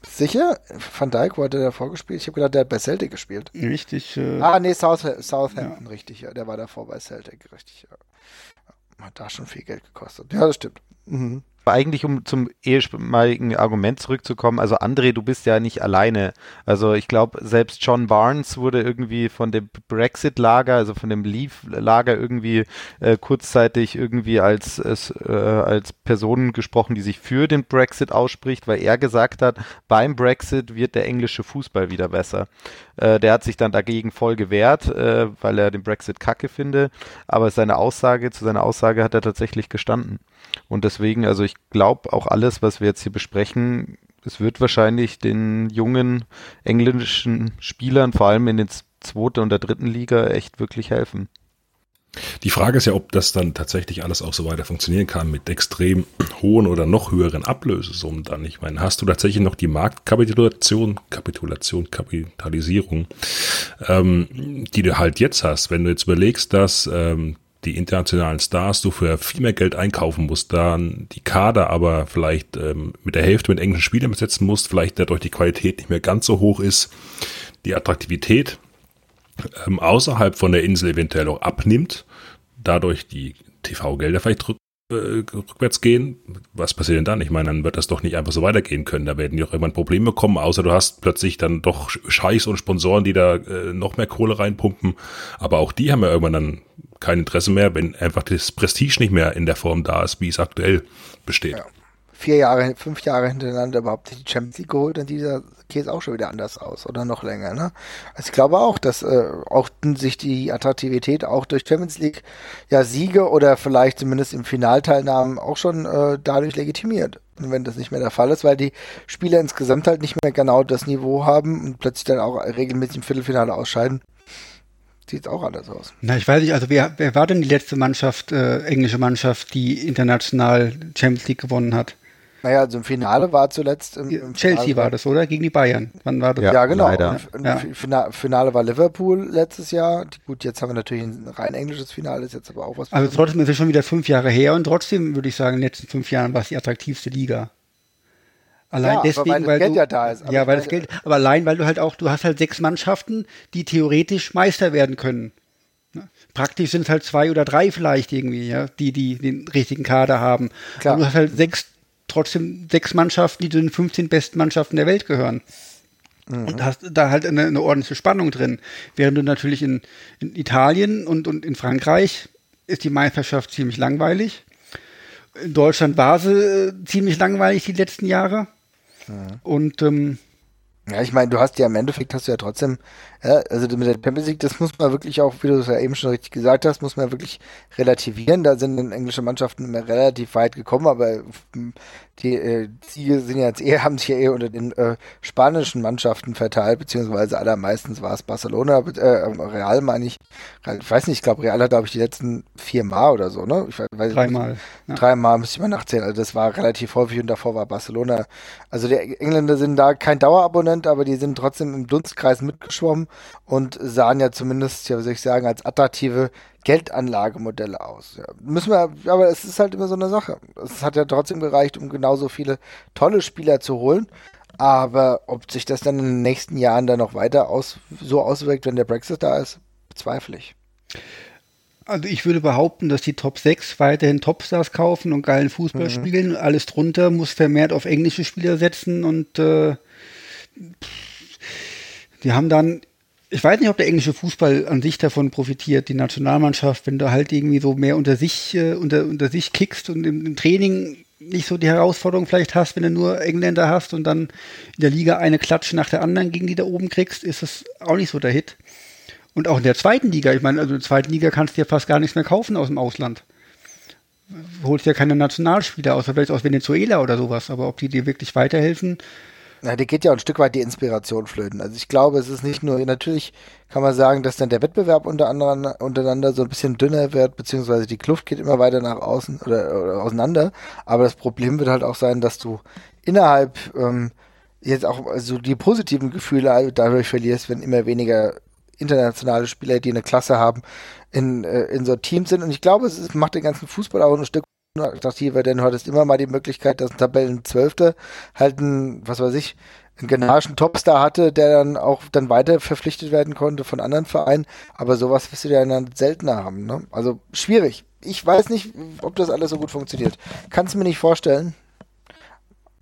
Sicher? Van Dijk, der davor gespielt? Ich habe gedacht, der hat bei Celtic gespielt. Richtig. Äh, ah, nee, South, Southampton, ja. richtig, ja. Der war davor bei Celtic, richtig, ja. Hat da schon viel Geld gekostet. Ja, das stimmt. Mhm eigentlich, um zum ehemaligen Argument zurückzukommen, also André, du bist ja nicht alleine. Also ich glaube, selbst John Barnes wurde irgendwie von dem Brexit-Lager, also von dem Leave-Lager irgendwie äh, kurzzeitig irgendwie als, als, äh, als Person gesprochen, die sich für den Brexit ausspricht, weil er gesagt hat, beim Brexit wird der englische Fußball wieder besser. Äh, der hat sich dann dagegen voll gewehrt, äh, weil er den Brexit kacke finde, aber seine Aussage, zu seiner Aussage hat er tatsächlich gestanden. Und deswegen, also ich glaube auch alles, was wir jetzt hier besprechen, es wird wahrscheinlich den jungen englischen Spielern, vor allem in den zweiten und der dritten Liga, echt wirklich helfen. Die Frage ist ja, ob das dann tatsächlich alles auch so weiter funktionieren kann mit extrem hohen oder noch höheren Ablösesummen dann. Ich meine, hast du tatsächlich noch die Marktkapitulation, Kapitulation, Kapitalisierung, ähm, die du halt jetzt hast, wenn du jetzt überlegst, dass ähm, die internationalen Stars du für viel mehr Geld einkaufen musst, dann die Kader aber vielleicht ähm, mit der Hälfte mit englischen Spielern besetzen musst, vielleicht dadurch die Qualität nicht mehr ganz so hoch ist, die Attraktivität ähm, außerhalb von der Insel eventuell auch abnimmt, dadurch die TV-Gelder vielleicht rück, äh, rückwärts gehen. Was passiert denn dann? Ich meine, dann wird das doch nicht einfach so weitergehen können. Da werden die auch irgendwann Probleme kommen, außer du hast plötzlich dann doch Scheiß und Sponsoren, die da äh, noch mehr Kohle reinpumpen. Aber auch die haben ja irgendwann dann kein Interesse mehr, wenn einfach das Prestige nicht mehr in der Form da ist, wie es aktuell besteht. Ja. Vier Jahre, fünf Jahre hintereinander überhaupt die Champions League geholt und dieser Käse auch schon wieder anders aus oder noch länger. Ne? Also ich glaube auch, dass äh, auch sich die Attraktivität auch durch Champions League ja Siege oder vielleicht zumindest im Finalteilnahmen auch schon äh, dadurch legitimiert. Wenn das nicht mehr der Fall ist, weil die Spieler insgesamt halt nicht mehr genau das Niveau haben und plötzlich dann auch regelmäßig im Viertelfinale ausscheiden, sieht auch anders aus. Na, ich weiß nicht, also wer, wer war denn die letzte Mannschaft, äh, englische Mannschaft, die international Champions League gewonnen hat? Naja, also im Finale war zuletzt. Im, im Chelsea Finale war das, oder? Gegen die Bayern. Wann war das? Ja, Ja, genau. leider. Und Ja. Im Fina- Finale war Liverpool letztes Jahr. Gut, jetzt haben wir natürlich ein rein englisches Finale, ist jetzt aber auch was. Also trotzdem ist es schon wieder fünf Jahre her und trotzdem würde ich sagen, in den letzten fünf Jahren war es die attraktivste Liga. Allein Ja, deswegen, weil das weil Geld du, ja da ist. Aber ja, weil das Geld, aber allein, weil du halt auch, du hast halt sechs Mannschaften, die theoretisch Meister werden können. Ne? Praktisch sind es halt zwei oder drei vielleicht irgendwie, ja, die, die den richtigen Kader haben. Klar. Aber du hast halt sechs, trotzdem sechs Mannschaften, die zu den 15 besten Mannschaften der Welt gehören. Und hast da halt eine, eine ordentliche Spannung drin. Während du natürlich in, in Italien und, und in Frankreich ist die Meisterschaft ziemlich langweilig. In Deutschland war sie äh, ziemlich langweilig die letzten Jahre. Und ähm, Ja, ich meine, du hast ja im Endeffekt hast du ja trotzdem, ja, also mit der Champions League, das muss man wirklich auch, wie du es ja eben schon richtig gesagt hast, muss man wirklich relativieren. Da sind dann englische Mannschaften immer relativ weit gekommen, aber mm, die äh, Siege sind ja jetzt eher, haben sich ja eher unter den äh, spanischen Mannschaften verteilt, beziehungsweise allermeistens war es Barcelona, äh, Real meine ich. Ich weiß nicht, ich glaube, Real hat, glaube ich, die letzten vier Mal oder so, ne? Ich weiß, weiß dreimal. Ja. Dreimal müsste ich mal nachzählen. Also das war relativ häufig und davor war Barcelona. Also die Engländer sind da kein Dauerabonnent, aber die sind trotzdem im Dunstkreis mitgeschwommen und sahen ja zumindest, ja, wie soll ich sagen, als attraktive Geldanlagemodelle aus. Ja, müssen wir, aber es ist halt immer so eine Sache. Es hat ja trotzdem gereicht, um genauso viele tolle Spieler zu holen. Aber ob sich das dann in den nächsten Jahren dann noch weiter aus, so auswirkt, wenn der Brexit da ist, bezweifle ich. Also ich würde behaupten, dass die Top 6 weiterhin Topstars kaufen und geilen Fußball spielen. Alles drunter muss vermehrt auf englische Spieler setzen und äh, die haben dann, ich weiß nicht, ob der englische Fußball an sich davon profitiert, die Nationalmannschaft, wenn du halt irgendwie so mehr unter sich, äh, unter, unter sich kickst und im, im Training nicht so die Herausforderung vielleicht hast, wenn du nur Engländer hast und dann in der Liga eine Klatsche nach der anderen gegen die da oben kriegst, ist das auch nicht so der Hit. Und auch in der zweiten Liga, ich meine, also in der zweiten Liga kannst du ja fast gar nichts mehr kaufen aus dem Ausland. Du holst ja keine Nationalspieler, außer vielleicht aus Venezuela oder sowas, aber ob die dir wirklich weiterhelfen, Na, dir geht ja ein Stück weit die Inspiration flöten. Also ich glaube, es ist nicht nur, natürlich kann man sagen, dass dann der Wettbewerb unter anderem, untereinander so ein bisschen dünner wird, beziehungsweise die Kluft geht immer weiter nach außen oder, oder auseinander. Aber das Problem wird halt auch sein, dass du innerhalb ähm, jetzt auch also die positiven Gefühle dadurch verlierst, wenn immer weniger internationale Spieler, die eine Klasse haben, in, äh, in so Teams sind. Und ich glaube, es macht den ganzen Fußball auch ein Stück attraktiver, denn du hattest immer mal die Möglichkeit, dass ein Tabellenzwölfter halt ein, was weiß ich, einen generischen Topstar hatte, der dann auch dann weiter verpflichtet werden konnte von anderen Vereinen. Aber sowas wirst du ja dann seltener haben. Ne? Also schwierig. Ich weiß nicht, ob das alles so gut funktioniert. Kannst du mir nicht vorstellen.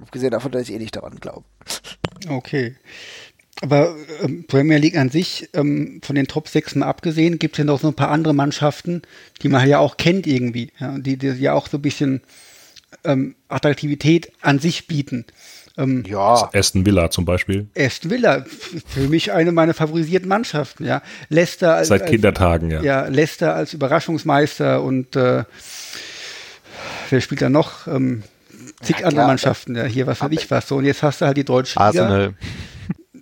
Abgesehen davon, dass ich eh nicht daran glaube. okay. Aber ähm, Premier League an sich, ähm, von den Top 6 mal abgesehen, gibt es ja noch so ein paar andere Mannschaften, die man ja auch kennt irgendwie, ja, die, die ja auch so ein bisschen ähm, Attraktivität an sich bieten. Ähm, Ja. Aston Villa zum Beispiel. Aston Villa, für mich eine meiner favorisierten Mannschaften, ja. Leicester als, Seit als, Kindertagen, ja. ja, Leicester als Überraschungsmeister und äh, wer spielt da noch? Ähm, zig Ja, andere. Mannschaften, ja, hier was weiß ich was. So, und jetzt hast du halt die deutsche Liga.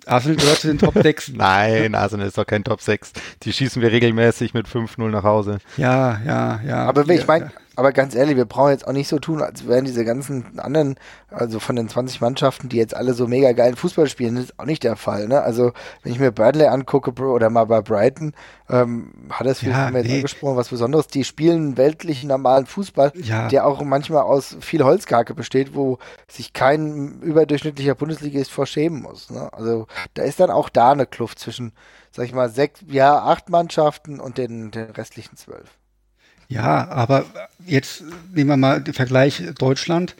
Arsenal. Gehört zu den Top 6. Nein, Arsenal ist doch kein Top 6. Die schießen wir regelmäßig mit 5-0 nach Hause. Ja, ja, ja. Aber ich Ja, meine, ja. Aber ganz ehrlich, wir brauchen jetzt auch nicht so tun, als wären diese ganzen anderen, also von den 20 Mannschaften, die jetzt alle so mega geilen Fußball spielen, das ist auch nicht der Fall. Ne? Also wenn ich mir Burnley angucke Bro, oder mal bei Brighton, ähm, hat das Ja, wir jetzt nee. angesprochen, was Besonderes. Die spielen weltlichen normalen Fußball, Ja. der auch manchmal aus viel Holzkacke besteht, wo sich kein überdurchschnittlicher Bundesligist vor schämen muss. Ne? Also da ist dann auch da eine Kluft zwischen, sag ich mal, sechs, ja, acht Mannschaften und den, den restlichen zwölf. Ja, aber jetzt nehmen wir mal den Vergleich Deutschland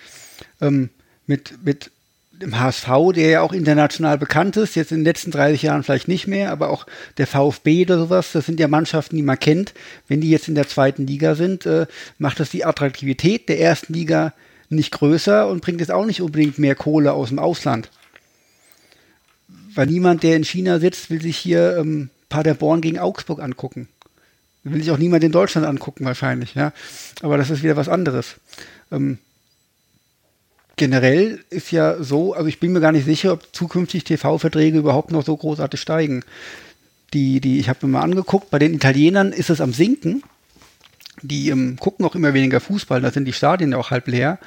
ähm, mit, mit dem HSV, der ja auch international bekannt ist, jetzt in den letzten 30 Jahren vielleicht nicht mehr, aber auch der VfB oder sowas, das sind ja Mannschaften, die man kennt. Wenn die jetzt in der zweiten Liga sind, äh, macht das die Attraktivität der ersten Liga nicht größer und bringt jetzt auch nicht unbedingt mehr Kohle aus dem Ausland. Weil niemand, der in China sitzt, will sich hier ähm, Paderborn gegen Augsburg angucken. Will sich auch niemand in Deutschland angucken, wahrscheinlich, ja. Aber das ist wieder was anderes. Ähm, generell ist ja so, also ich bin mir gar nicht sicher, ob zukünftig TV-Verträge überhaupt noch so großartig steigen. Die, die, ich habe mir mal angeguckt, bei den Italienern ist es am Sinken. Die ähm, gucken auch immer weniger Fußball, da sind die Stadien auch halb leer.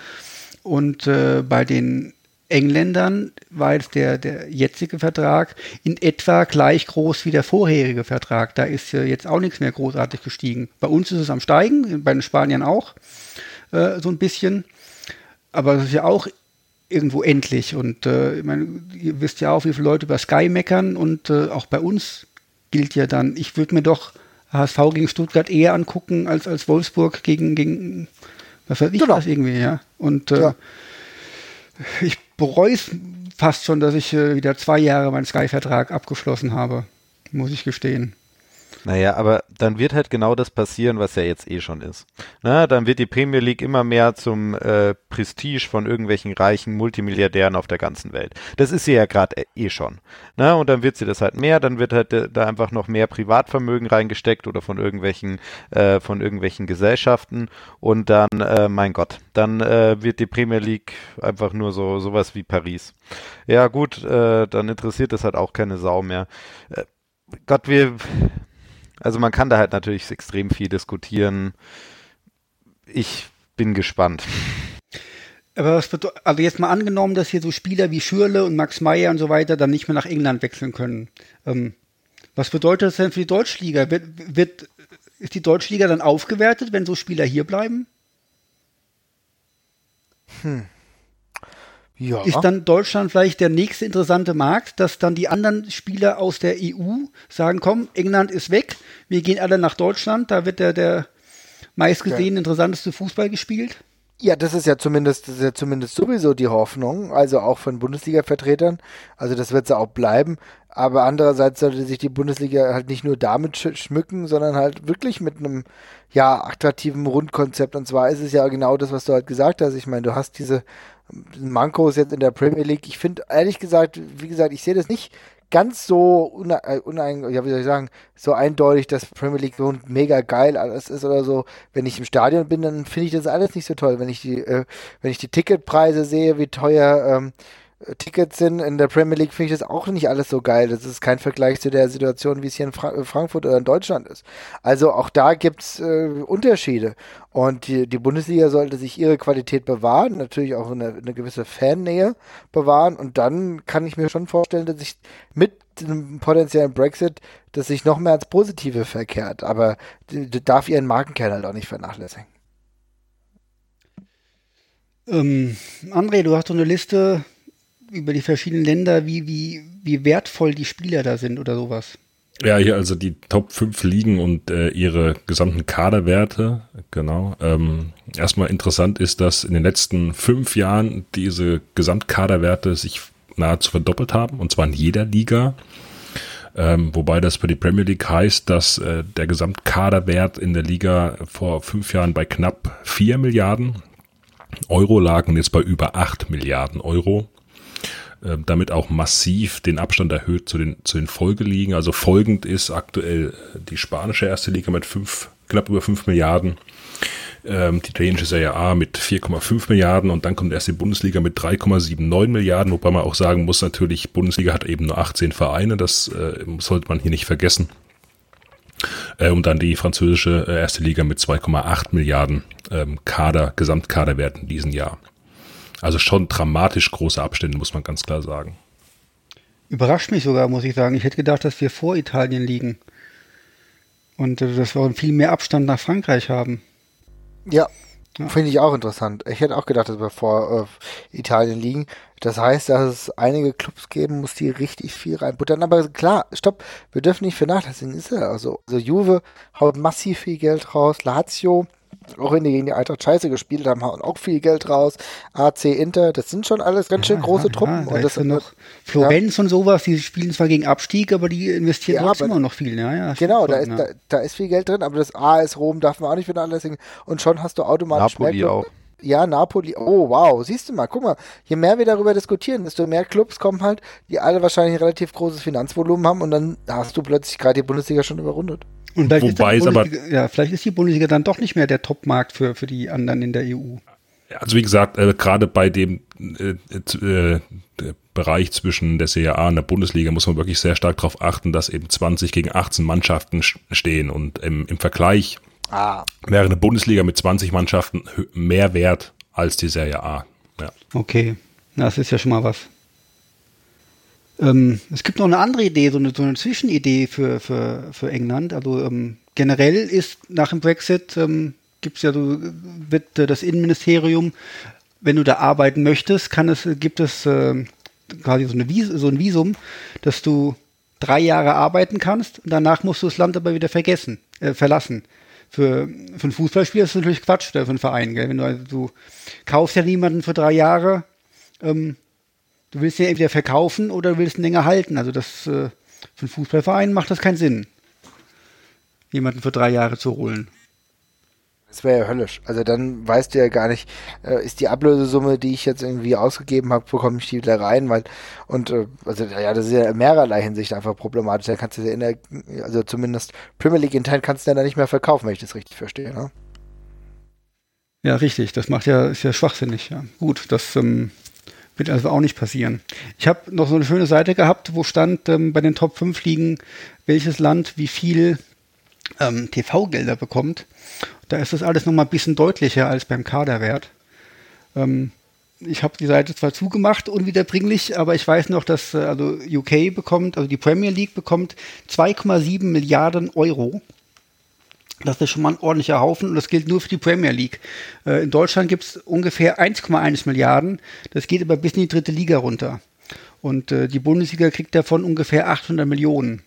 Und äh, bei den Engländern war jetzt der, der jetzige Vertrag in etwa gleich groß wie der vorherige Vertrag. Da ist äh, jetzt auch nichts mehr großartig gestiegen. Bei uns ist es am Steigen, bei den Spaniern auch äh, so ein bisschen. Aber es ist ja auch irgendwo endlich. Und äh, ich meine, ihr wisst ja auch, wie viele Leute über Sky meckern und äh, auch bei uns gilt ja dann, ich würde mir doch HSV gegen Stuttgart eher angucken als, als Wolfsburg gegen, gegen was weiß ich Genau. was irgendwie, ja. Und äh, Ja. ich bereue es fast schon, dass ich äh, wieder zwei Jahre meinen Sky-Vertrag abgeschlossen habe, muss ich gestehen. Naja, aber dann wird halt genau das passieren, was ja jetzt eh schon ist. Na, dann wird die Premier League immer mehr zum äh, Prestige von irgendwelchen reichen Multimilliardären auf der ganzen Welt. Das ist sie ja gerade eh schon. Na, und dann wird sie das halt mehr, dann wird halt äh, da einfach noch mehr Privatvermögen reingesteckt oder von irgendwelchen, äh, von irgendwelchen Gesellschaften und dann, äh, mein Gott, dann äh, wird die Premier League einfach nur so sowas wie Paris. Ja gut, äh, dann interessiert das halt auch keine Sau mehr. Äh, Gott, wir, also man kann da halt natürlich extrem viel diskutieren. Ich bin gespannt. Aber was also jetzt mal angenommen, dass hier so Spieler wie Schürle und Max Meyer und so weiter dann nicht mehr nach England wechseln können. Ähm, was bedeutet das denn für die Deutschliga? Wird, wird, ist die Deutschliga dann aufgewertet, wenn so Spieler hier bleiben? Ja. Ist dann Deutschland vielleicht der nächste interessante Markt, dass dann die anderen Spieler aus der EU sagen, komm, England ist weg, wir gehen alle nach Deutschland, da wird der, der meistgesehen interessanteste Fußball gespielt? Ja, das ist ja zumindest, das ist ja zumindest sowieso die Hoffnung, also auch von Bundesliga-Vertretern. Also das wird sie auch bleiben. Aber andererseits sollte sich die Bundesliga halt nicht nur damit sch schmücken, sondern halt wirklich mit einem ja attraktiven Rundkonzept. Und zwar ist es ja genau das, was du halt gesagt hast. Ich meine, du hast diese Mankos jetzt in der Premier League. Ich finde ehrlich gesagt, wie gesagt, ich sehe das nicht ganz so une äh, unein ja, wie soll ich sagen, so eindeutig, dass Premier League so mega geil alles ist oder so. Wenn ich im Stadion bin, dann finde ich das alles nicht so toll. Wenn ich die, äh, wenn ich die Ticketpreise sehe, wie teuer ähm, äh, Tickets sind in der Premier League, finde ich das auch nicht alles so geil. Das ist kein Vergleich zu der Situation, wie es hier in Fra Frankfurt oder in Deutschland ist. Also auch da gibt's äh, Unterschiede. Und die, die Bundesliga sollte sich ihre Qualität bewahren, natürlich auch eine, eine gewisse Fannähe bewahren. Und dann kann ich mir schon vorstellen, dass sich mit einem potenziellen Brexit das sich noch mehr als Positive verkehrt. Aber die, die darf ihren Markenkern halt auch nicht vernachlässigen. Ähm, André, du hast so eine Liste über die verschiedenen Länder, wie, wie, wie wertvoll die Spieler da sind oder sowas. Ja, hier also die Top 5 Ligen und äh, ihre gesamten Kaderwerte. Genau. Ähm, erstmal interessant ist, dass in den letzten fünf Jahren diese Gesamtkaderwerte sich nahezu verdoppelt haben, und zwar in jeder Liga. Ähm, wobei das für die Premier League heißt, dass äh, der Gesamtkaderwert in der Liga vor fünf Jahren bei knapp 4 Milliarden Euro lag und jetzt bei über 8 Milliarden Euro äh, damit auch massiv den Abstand erhöht zu den, zu den Folgeligen. Also folgend ist aktuell äh, die spanische erste Liga mit fünf, knapp über 5 Milliarden, ähm, die italienische Serie A mit 4,5 Milliarden und dann kommt erst die Bundesliga mit 3,79 Milliarden, wobei man auch sagen muss, natürlich, Bundesliga hat eben nur 18 Vereine, das äh, sollte man hier nicht vergessen. Äh, und dann die französische äh, erste Liga mit 2,8 Milliarden ähm, Kader, Gesamtkaderwert in diesem Jahr. Also schon dramatisch große Abstände, muss man ganz klar sagen. Überrascht mich sogar, muss ich sagen. Ich hätte gedacht, dass wir vor Italien liegen. Und äh, dass wir auch viel mehr Abstand nach Frankreich haben. Ja, Ja. finde ich auch interessant. Ich hätte auch gedacht, dass wir vor äh, Italien liegen. Das heißt, dass es einige Clubs geben muss, die richtig viel reinbuttern. Aber klar, stopp, wir dürfen nicht vernachlässigen. Ist ja also, also Juve haut massiv viel Geld raus. Lazio, auch wenn die gegen die Eintracht Scheiße gespielt haben, hauen auch viel Geld raus. AC Inter, das sind schon alles ganz schön große Truppen. da und ist das ja sind noch Florenz und sowas, die spielen zwar gegen Abstieg, aber die investieren Ja, trotzdem aber- immer noch viel. Ja, ja, Genau, da ist, ja. da, da ist viel Geld drin, aber das AS Rom darf man auch nicht vernachlässigen. Und schon hast du automatisch Napoli mehr auch. Ja, Napoli. Oh, wow. Siehst du mal, guck mal. Je mehr wir darüber diskutieren, desto mehr Clubs kommen halt, die alle wahrscheinlich ein relativ großes Finanzvolumen haben und dann hast du plötzlich gerade die Bundesliga schon überrundet. Und vielleicht Wobei ist aber- Bundesliga, ja, vielleicht ist die Bundesliga dann doch nicht mehr der Topmarkt für, für die anderen in der EU. Also wie gesagt, äh, gerade bei dem äh, äh, der Bereich zwischen der Serie A und der Bundesliga muss man wirklich sehr stark darauf achten, dass eben 20 gegen 18 Mannschaften sch- stehen und im, im Vergleich Ah, wäre eine Bundesliga mit 20 Mannschaften mehr wert als die Serie A. Ja. Okay, das ist ja schon mal was. Ähm, es gibt noch eine andere Idee, so eine, so eine Zwischenidee für, für, für England. Also ähm, generell ist nach dem Brexit ähm, gibt es ja so, wird äh, das Innenministerium, wenn du da arbeiten möchtest, kann es, gibt es äh, quasi so, eine Vis so ein Visum, dass du drei Jahre arbeiten kannst und danach musst du das Land aber wieder vergessen, äh, verlassen. Für, für einen Fußballspieler ist das natürlich Quatsch, für einen Verein, gell? Wenn du, also, du kaufst ja niemanden für drei Jahre, ähm, du willst ja entweder verkaufen oder du willst ihn länger halten. Also das äh, für einen Fußballverein macht das keinen Sinn, jemanden für drei Jahre zu holen. Das wäre ja höllisch. Also dann weißt du ja gar nicht, äh, ist die Ablösesumme, die ich jetzt irgendwie ausgegeben habe, bekomme ich die wieder rein, weil und äh, also ja, das ist ja in mehrerlei Hinsicht einfach problematisch. Da kannst du ja in der, also zumindest Premier League Intern kannst du ja dann nicht mehr verkaufen, wenn ich das richtig verstehe, ne? Ja, richtig. Das macht ja, ist ja schwachsinnig, ja. Gut, das ähm, wird also auch nicht passieren. Ich habe noch so eine schöne Seite gehabt, wo stand ähm, bei den Top 5 Ligen, welches Land wie viel ähm, TV-Gelder bekommt. Da ist das alles nochmal ein bisschen deutlicher als beim Kaderwert. Ähm, ich habe die Seite zwar zugemacht, unwiederbringlich, aber ich weiß noch, dass äh, also UK bekommt, also die Premier League bekommt 2,7 Milliarden Euro. Das ist schon mal ein ordentlicher Haufen und das gilt nur für die Premier League. Äh, in Deutschland gibt es ungefähr 1,1 Milliarden. Das geht aber bis in die dritte Liga runter. Und äh, die Bundesliga kriegt davon ungefähr 800 Millionen.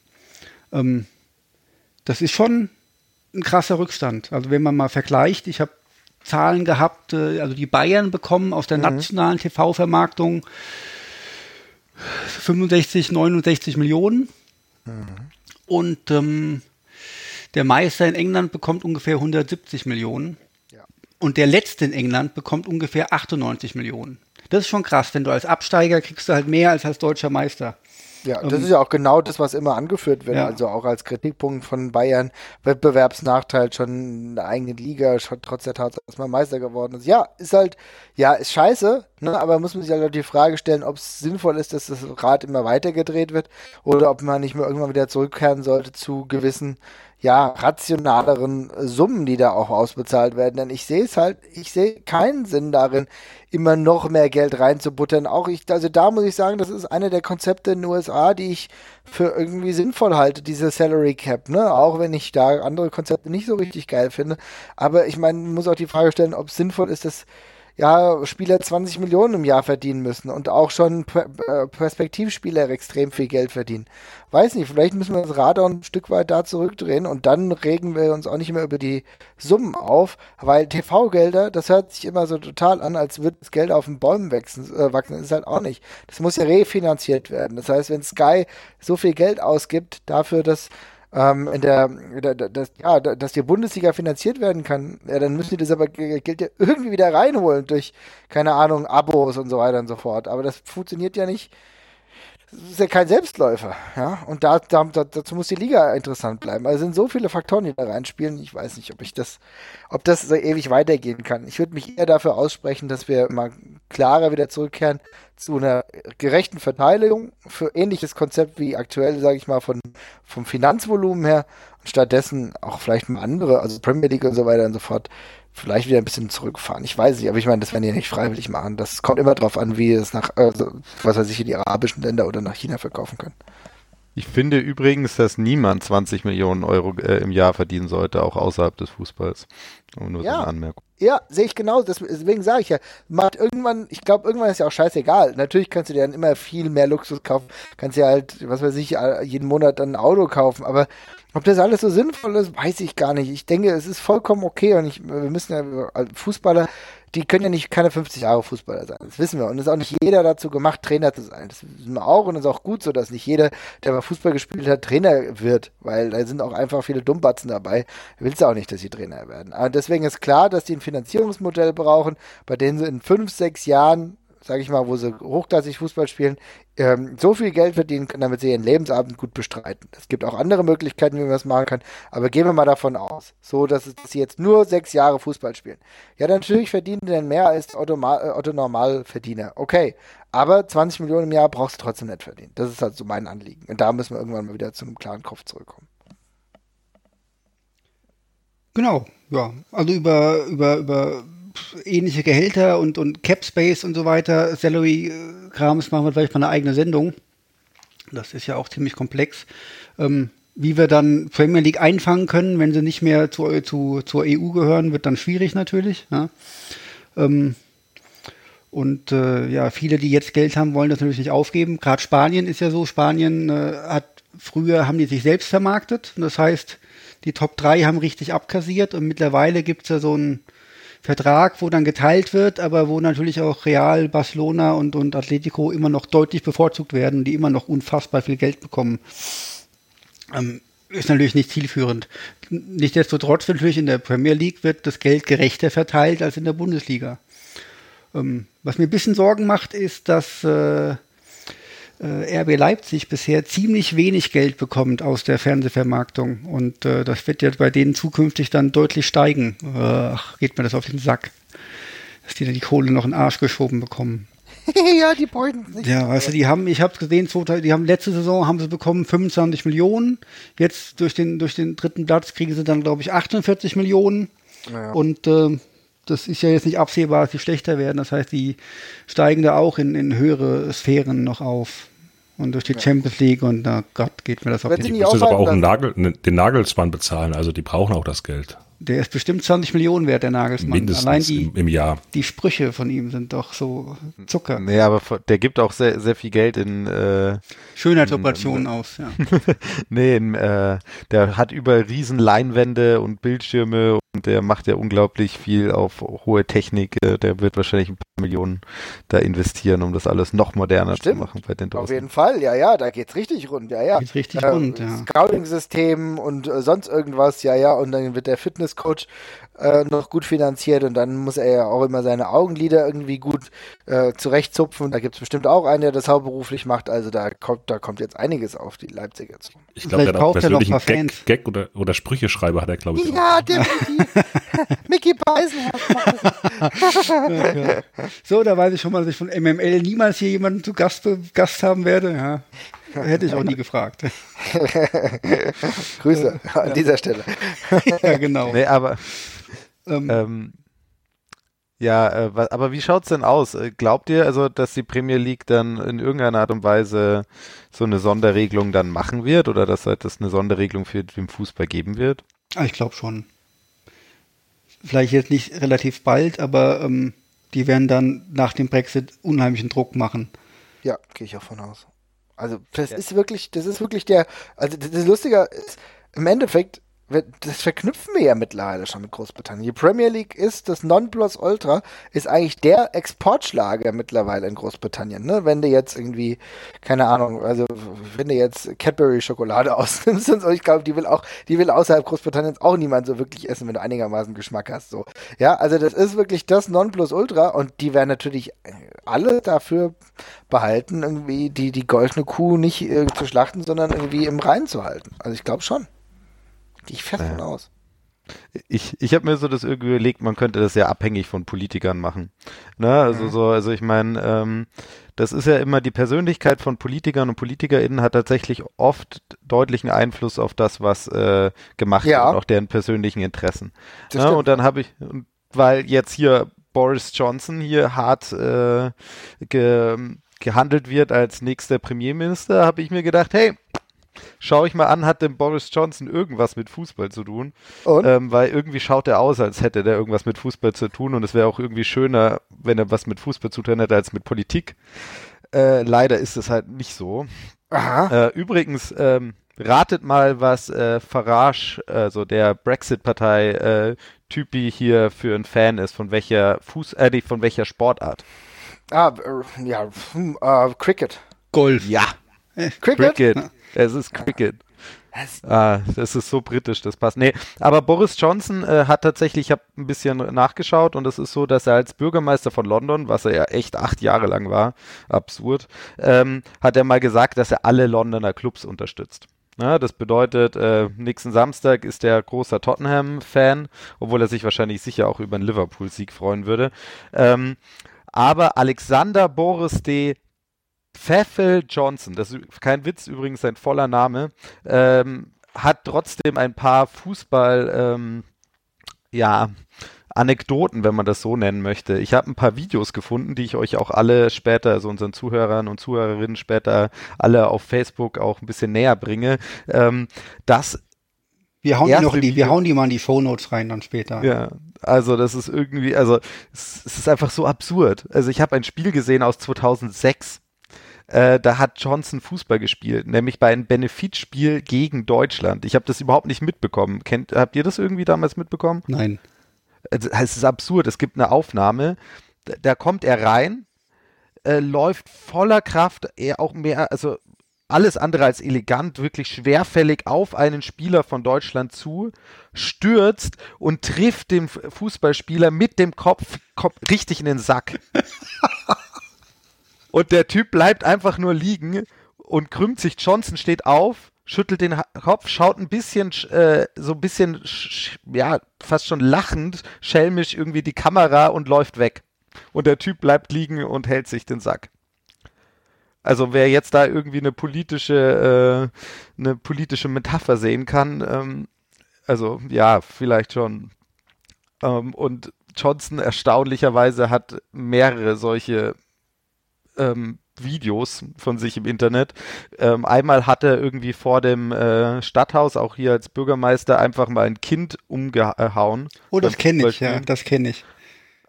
Ähm, das ist schon ein krasser Rückstand. Also wenn man mal vergleicht, ich habe Zahlen gehabt, äh, also die Bayern bekommen aus der mhm. nationalen TV-Vermarktung 65, 69 Millionen. Mhm. Und ähm, der Meister in England bekommt ungefähr 170 Millionen. Ja. Und der letzte in England bekommt ungefähr 98 Millionen. Das ist schon krass, wenn du als Absteiger kriegst du halt mehr als als deutscher Meister. Ja, das ähm, ist ja auch genau das, was immer angeführt wird. Ja. Also auch als Kritikpunkt von Bayern, Wettbewerbsnachteil schon eine eigene Liga, schon trotz der Tatsache, dass man Meister geworden ist. Ja, ist halt, ja, ist scheiße, ne? aber muss man sich halt die Frage stellen, ob es sinnvoll ist, dass das Rad immer weiter gedreht wird oder ob man nicht mehr irgendwann wieder zurückkehren sollte zu gewissen ja, rationaleren Summen, die da auch ausbezahlt werden. Denn ich sehe es halt, ich sehe keinen Sinn darin, immer noch mehr Geld reinzubuttern. Auch ich, also da muss ich sagen, das ist eine der Konzepte in den USA, die ich für irgendwie sinnvoll halte, diese Salary Cap, ne? Auch wenn ich da andere Konzepte nicht so richtig geil finde. Aber ich meine, muss auch die Frage stellen, ob es sinnvoll ist, dass ja, Spieler 20 Millionen im Jahr verdienen müssen und auch schon äh, Perspektivspieler extrem viel Geld verdienen. Weiß nicht, vielleicht müssen wir das Radar ein Stück weit da zurückdrehen und dann regen wir uns auch nicht mehr über die Summen auf, weil TV-Gelder, das hört sich immer so total an, als würde das Geld auf den Bäumen wachsen, äh, wachsen. Ist halt auch nicht. Das muss ja refinanziert werden. Das heißt, wenn Sky so viel Geld ausgibt dafür, dass ähm, in der, der, das, ja, dass die Bundesliga finanziert werden kann, ja, dann müssen die das aber Geld ja irgendwie wieder reinholen durch, keine Ahnung, Abos und so weiter und so fort. Aber das funktioniert ja nicht das ist ja kein Selbstläufer, ja. Und da, da, dazu muss die Liga interessant bleiben. Also sind so viele Faktoren, die da reinspielen. Ich weiß nicht, ob ich das, ob das so ewig weitergehen kann. Ich würde mich eher dafür aussprechen, dass wir mal klarer wieder zurückkehren zu einer gerechten Verteilung für ähnliches Konzept wie aktuell, sage ich mal, von, vom Finanzvolumen her und stattdessen auch vielleicht mal andere, also Premier League und so weiter und so fort, vielleicht wieder ein bisschen zurückfahren. Ich weiß nicht, aber ich meine, das werden die nicht freiwillig machen. Das kommt immer darauf an, wie es nach, äh, was weiß ich, in die arabischen Länder oder nach China verkaufen können. Ich finde übrigens, dass niemand 20 Millionen Euro äh, im Jahr verdienen sollte, auch außerhalb des Fußballs. nur ja. so eine Anmerkung. Ja, sehe ich genau. Deswegen sage ich ja, macht irgendwann, ich glaube, irgendwann ist ja auch scheißegal. Natürlich kannst du dir dann immer viel mehr Luxus kaufen. Kannst ja halt, was weiß ich, jeden Monat dann ein Auto kaufen. Aber ob das alles so sinnvoll ist, weiß ich gar nicht. Ich denke, es ist vollkommen okay und ich, wir müssen ja, Fußballer, die können ja nicht keine 50 Jahre Fußballer sein. Das wissen wir. Und es ist auch nicht jeder dazu gemacht, Trainer zu sein. Das wissen wir auch und es ist auch gut so, dass nicht jeder, der mal Fußball gespielt hat, Trainer wird, weil da sind auch einfach viele Dummbatzen dabei. Willst du auch nicht, dass sie Trainer werden. Aber deswegen ist klar, dass die ein Finanzierungsmodell brauchen, bei denen sie in fünf, sechs Jahren sage ich mal, wo sie hochklassig Fußball spielen, ähm, so viel Geld verdienen können, damit sie ihren Lebensabend gut bestreiten. Es gibt auch andere Möglichkeiten, wie man das machen kann, aber gehen wir mal davon aus, so dass, sie jetzt nur sechs Jahre Fußball spielen. Ja, natürlich verdienen die dann mehr als Otto, äh, Otto Normalverdiener. Okay, aber 20 Millionen im Jahr brauchst du trotzdem nicht verdienen. Das ist halt so mein Anliegen. Und da müssen wir irgendwann mal wieder zu einem klaren Kopf zurückkommen. Genau, ja. Also über, über, über ähnliche Gehälter und, und Cap Space und so weiter, Salary-Krams machen wir vielleicht mal eine eigene Sendung. Das ist ja auch ziemlich komplex. Ähm, wie wir dann Premier League einfangen können, wenn sie nicht mehr zu, zu, zur EU gehören, wird dann schwierig natürlich. Ja. Ähm, und äh, ja, viele, die jetzt Geld haben, wollen das natürlich nicht aufgeben. Gerade Spanien ist ja so, Spanien äh, hat früher haben die sich selbst vermarktet. Das heißt, die Top 3 haben richtig abkassiert und mittlerweile gibt es ja so einen Vertrag, wo dann geteilt wird, aber wo natürlich auch Real, Barcelona und, und Atletico immer noch deutlich bevorzugt werden, die immer noch unfassbar viel Geld bekommen. Ähm, ist natürlich nicht zielführend. Nichtsdestotrotz natürlich in der Premier League wird das Geld gerechter verteilt als in der Bundesliga. Ähm, was mir ein bisschen Sorgen macht, ist, dass äh, äh, RB Leipzig bisher ziemlich wenig Geld bekommt aus der Fernsehvermarktung. Und äh, das wird ja bei denen zukünftig dann deutlich steigen. Ach, geht mir das auf den Sack. Dass die da die Kohle noch in den Arsch geschoben bekommen. ja, die beuten nicht. Ja, weißt du, die haben, ich habe gesehen, die haben letzte Saison haben sie bekommen 25 Millionen. Jetzt durch den durch den dritten Platz kriegen sie dann glaube ich 48 Millionen. Ja. Und äh, das ist ja jetzt nicht absehbar, dass die schlechter werden. Das heißt, die steigen da auch in, in höhere Sphären noch auf und durch die ja. Champions League und da Gott geht mir das auf die Die müssen aber auch einen Nagel, ne, den Nagelsmann bezahlen, also die brauchen auch das Geld. Der ist bestimmt 20 Millionen wert, der Nagelsmann. Mindestens Allein die, im, im, Jahr. Die Sprüche von ihm sind doch so Zucker. Nee, aber der gibt auch sehr, sehr viel Geld in äh, Schönheitsoperationen aus, ja. nee, in, äh, der hat über riesen Leinwände und Bildschirme und der macht ja unglaublich viel auf hohe Technik. Äh, der wird wahrscheinlich ein paar Millionen da investieren, um das alles noch moderner Stimmt. zu machen bei den Dosen. Auf jeden Fall, ja, ja, da geht's richtig rund, ja, ja. Geht's richtig äh, rund, ja. Scouting-System und äh, sonst irgendwas, ja, ja, und dann wird der Fitnesscoach äh, noch gut finanziert und dann muss er ja auch immer seine Augenlider irgendwie gut äh, zurechtzupfen. Da gibt es bestimmt auch einen, der das hauptberuflich macht. Also da kommt, da kommt jetzt einiges auf die Leipziger zu. Ich glaube, der hat auch persönlich einen Gag, Gag, oder, oder Sprücheschreiber hat er, glaube ich. Ja, definitiv. Mickey Beisenherz. so, da weiß ich schon mal, dass ich von MML niemals hier jemanden zu Gast, Gast haben werde. Ja. Hätte ich auch nie gefragt. Grüße an ja. dieser Stelle. ja, genau. Nee, aber ähm, ähm, ja, äh, aber wie schaut's denn aus? Äh, glaubt ihr also, dass die Premier League dann in irgendeiner Art und Weise so eine Sonderregelung dann machen wird oder dass halt das eine Sonderregelung für den Fußball geben wird? Ah, ich glaube schon. Vielleicht jetzt nicht relativ bald, aber ähm, die werden dann nach dem Brexit unheimlichen Druck machen. Ja, gehe ich auch von aus. Also das ja. ist wirklich, das ist wirklich der, also das Lustige ist, im Endeffekt das verknüpfen wir ja mittlerweile schon mit Großbritannien. Die Premier League ist das Nonplusultra, ist eigentlich der Exportschlager mittlerweile in Großbritannien. Ne? Wenn du jetzt irgendwie, keine Ahnung, also wenn du jetzt Cadbury-Schokolade ausnimmst und so, ich glaube, die will auch, die will außerhalb Großbritanniens auch niemand so wirklich essen, wenn du einigermaßen Geschmack hast. So. Ja, also das ist wirklich das Nonplusultra und die werden natürlich alle dafür behalten, irgendwie die, die goldene Kuh nicht äh, zu schlachten, sondern irgendwie im Reinen zu halten. Also ich glaube schon. Gehe ich fest von aus. Ich, ich habe mir so das irgendwie überlegt, man könnte das ja abhängig von Politikern machen. Ne? Also mhm. so, also ich meine, ähm, das ist ja immer die Persönlichkeit von Politikern und PolitikerInnen hat tatsächlich oft deutlichen Einfluss auf das, was äh, gemacht ja. wird und auch deren persönlichen Interessen. Ne? Und dann habe ich, weil jetzt hier Boris Johnson hier hart äh, ge, gehandelt wird als nächster Premierminister, habe ich mir gedacht, hey, Schau ich mal an, hat denn Boris Johnson irgendwas mit Fußball zu tun? Ähm, weil irgendwie schaut er aus, als hätte der irgendwas mit Fußball zu tun und es wäre auch irgendwie schöner, wenn er was mit Fußball zu tun hätte, als mit Politik. Äh, leider ist es halt nicht so. Aha. Äh, übrigens, ähm, ratet mal, was äh, Farage, also der Brexit-Partei, äh, Typi hier für ein Fan ist, von welcher Fuß, äh, von welcher Sportart. Ah, äh, ja, uh, Cricket. Golf. Ja. Cricket? Cricket. Es ist Cricket. Ah, das ist so britisch, das passt. Nee, aber Boris Johnson äh, hat tatsächlich, ich habe ein bisschen nachgeschaut und es ist so, dass er als Bürgermeister von London, was er ja echt acht Jahre lang war, absurd, ähm, hat er mal gesagt, dass er alle Londoner Clubs unterstützt. Ja, das bedeutet, äh, nächsten Samstag ist er großer Tottenham-Fan, obwohl er sich wahrscheinlich sicher auch über einen Liverpool-Sieg freuen würde. Ähm, aber Alexander Boris de Pfeffel Johnson, das ist kein Witz übrigens sein voller Name, ähm, hat trotzdem ein paar Fußball, ähm, ja, Anekdoten, wenn man das so nennen möchte. Ich habe ein paar Videos gefunden, die ich euch auch alle später, also unseren Zuhörern und Zuhörerinnen später alle auf Facebook auch ein bisschen näher bringe. Ähm, das wir hauen die noch in die, wir hauen die mal in die Shownotes rein dann später. Ja, also das ist irgendwie, also es, es ist einfach so absurd. Also ich habe ein Spiel gesehen aus 2006. Äh, da hat Johnson Fußball gespielt, nämlich bei einem Benefitspiel gegen Deutschland. Ich habe das überhaupt nicht mitbekommen. Kennt, habt ihr das irgendwie damals mitbekommen? Nein. Es ist absurd. Es gibt eine Aufnahme, da, da kommt er rein, äh, läuft voller Kraft, er auch mehr, also alles andere als elegant, wirklich schwerfällig auf einen Spieler von Deutschland zu, stürzt und trifft den Fußballspieler mit dem Kopf, Kopf richtig in den Sack. und der Typ bleibt einfach nur liegen und krümmt sich. Johnson steht auf, schüttelt den Kopf, schaut ein bisschen, äh, so ein bisschen, ja, fast schon lachend, schelmisch irgendwie die Kamera und läuft weg. Und der Typ bleibt liegen und hält sich den Sack. Also wer jetzt da irgendwie eine politische, äh, eine politische Metapher sehen kann, ähm, also ja, vielleicht schon. Ähm, und Johnson erstaunlicherweise hat mehrere solche ähm, Videos von sich im Internet. Ähm, einmal hat er irgendwie vor dem äh, Stadthaus, auch hier als Bürgermeister, einfach mal ein Kind umgehauen. Oh, das kenne ich, ja, das kenne ich.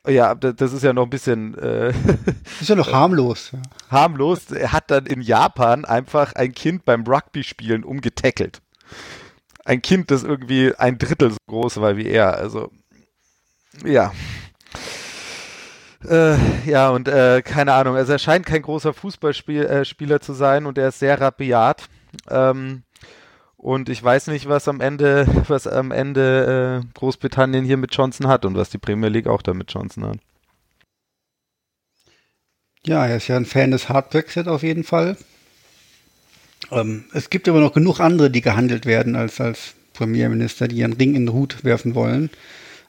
Ja, das ist ja noch ein bisschen. Äh, ist ja noch harmlos. Harmlos. Er hat dann in Japan einfach ein Kind beim Rugby-Spielen umgetackelt. Ein Kind, das irgendwie ein Drittel so groß war wie er. Also, ja. Äh, ja, und äh, keine Ahnung. Also, er scheint kein großer Fußballspieler äh, zu sein und er ist sehr rabiat. Ähm, und ich weiß nicht, was am Ende, was am Ende äh, Großbritannien hier mit Johnson hat und was die Premier League auch da mit Johnson hat. Ja, er ist ja ein Fan des Hard Brexit auf jeden Fall. Ähm, es gibt aber noch genug andere, die gehandelt werden als, als Premierminister, die ihren Ring in den Hut werfen wollen.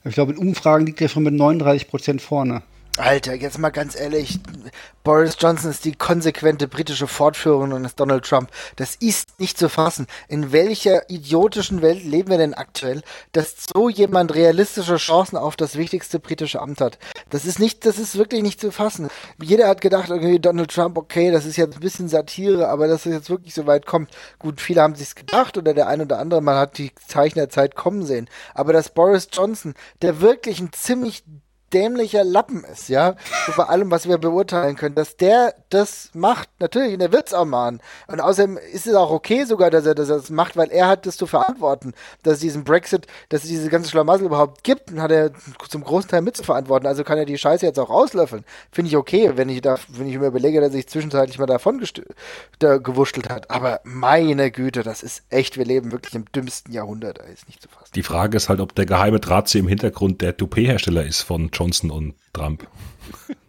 Ich glaube, in Umfragen liegt er schon mit 39 Prozent vorne. Alter, jetzt mal ganz ehrlich, Boris Johnson ist die konsequente britische Fortführung eines Donald Trump. Das ist nicht zu fassen. In welcher idiotischen Welt leben wir denn aktuell, dass so jemand realistische Chancen auf das wichtigste britische Amt hat? Das ist nicht, das ist wirklich nicht zu fassen. Jeder hat gedacht, irgendwie Donald Trump, okay, das ist jetzt ein bisschen Satire, aber dass es jetzt wirklich so weit kommt. Gut, viele haben sich's gedacht oder der eine oder andere, man hat die Zeichen der Zeit kommen sehen. Aber dass Boris Johnson, der wirklich ein ziemlich dämlicher Lappen ist, ja, so bei allem, was wir beurteilen können, dass der das macht, natürlich, und er wird es auch machen. Und außerdem ist es auch okay sogar, dass er, dass er das macht, weil er hat das zu verantworten, dass es diesen Brexit, dass es diese ganze Schlamassel überhaupt gibt, und hat er zum großen Teil mitzuverantworten. Also kann er die Scheiße jetzt auch auslöffeln. Finde ich okay, wenn ich da, wenn ich mir überlege, dass er sich zwischenzeitlich mal davon da gewurschtelt hat. Aber meine Güte, das ist echt, wir leben wirklich im dümmsten Jahrhundert, da ist nicht zu fassen. Die Frage ist halt, ob der geheime Drahtzieher im Hintergrund der Toupet-Hersteller ist von John Johnson und Trump.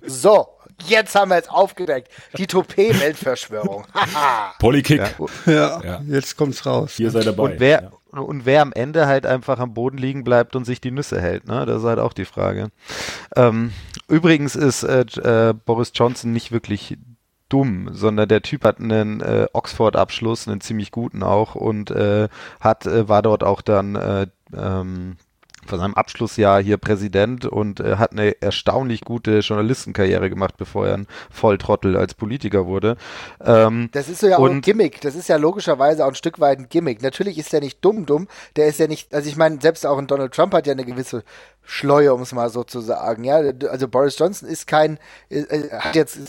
So, jetzt haben wir es aufgedeckt. Die Toupet-Weltverschwörung. Polykick. Ja. Ja, jetzt kommt's raus. Hier seid dabei. Und wer, ja. und wer am Ende halt einfach am Boden liegen bleibt und sich die Nüsse hält, ne? Das ist halt auch die Frage. Ähm, übrigens ist äh, äh, Boris Johnson nicht wirklich dumm, sondern der Typ hat einen äh, Oxford-Abschluss, einen ziemlich guten auch und äh, hat äh, war dort auch dann äh, ähm, von seinem Abschlussjahr hier Präsident und äh, hat eine erstaunlich gute Journalistenkarriere gemacht, bevor er ein Volltrottel als Politiker wurde. Ähm, das ist so ja auch ein Gimmick. Das ist ja logischerweise auch ein Stück weit ein Gimmick. Natürlich ist er nicht dumm, dumm. Der ist ja nicht, also ich meine, selbst auch ein Donald Trump hat ja eine gewisse Schleue, um es mal so zu sagen. Ja, also Boris Johnson ist kein, äh, äh hat jetzt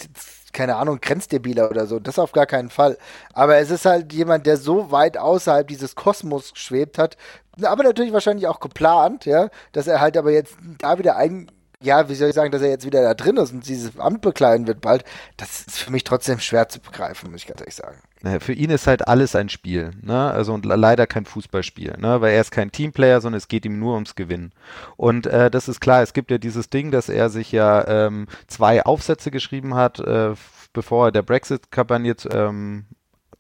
keine Ahnung, grenzdebiler oder so. Das auf gar keinen Fall. Aber es ist halt jemand, der so weit außerhalb dieses Kosmos geschwebt hat, aber natürlich wahrscheinlich auch geplant, ja, dass er halt aber jetzt da wieder ein, ja, wie soll ich sagen, dass er jetzt wieder da drin ist und dieses Amt bekleiden wird bald, das ist für mich trotzdem schwer zu begreifen, muss ich ganz ehrlich sagen. Naja, für ihn ist halt alles ein Spiel, ne? Also und leider kein Fußballspiel, ne? Weil er ist kein Teamplayer, sondern es geht ihm nur ums Gewinnen. Und äh, das ist klar, es gibt ja dieses Ding, dass er sich ja ähm, zwei Aufsätze geschrieben hat, äh, bevor er der Brexit-Kampagne ähm,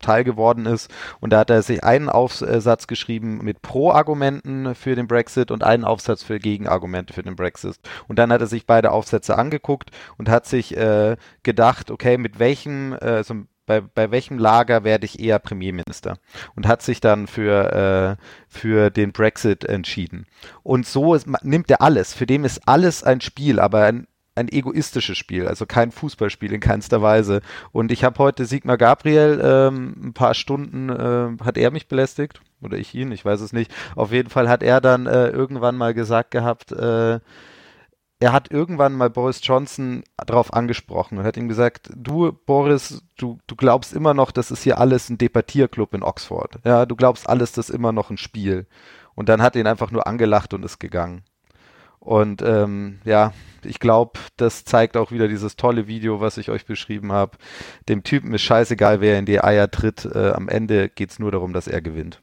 Teil geworden ist. Und da hat er sich einen Aufsatz geschrieben mit Pro-Argumenten für den Brexit und einen Aufsatz für Gegenargumente für den Brexit. Und dann hat er sich beide Aufsätze angeguckt und hat sich äh, gedacht, okay, mit welchem, äh, so bei, bei welchem Lager werde ich eher Premierminister? Und hat sich dann für, äh, für den Brexit entschieden. Und so ist, nimmt er alles. Für den ist alles ein Spiel, aber ein, ein egoistisches Spiel, also kein Fußballspiel in keinster Weise. Und ich habe heute Sigmar Gabriel ähm, ein paar Stunden, äh, hat er mich belästigt oder ich ihn, ich weiß es nicht. Auf jeden Fall hat er dann äh, irgendwann mal gesagt gehabt, äh, er hat irgendwann mal Boris Johnson darauf angesprochen und hat ihm gesagt, du Boris, du, du glaubst immer noch, das ist hier alles ein Debattierclub in Oxford. Ja, du glaubst alles, das ist immer noch ein Spiel. Und dann hat ihn einfach nur angelacht und ist gegangen. Und ähm, ja, ich glaube, das zeigt auch wieder dieses tolle Video, was ich euch beschrieben habe. Dem Typen ist scheißegal, wer in die Eier tritt. Äh, am Ende geht es nur darum, dass er gewinnt.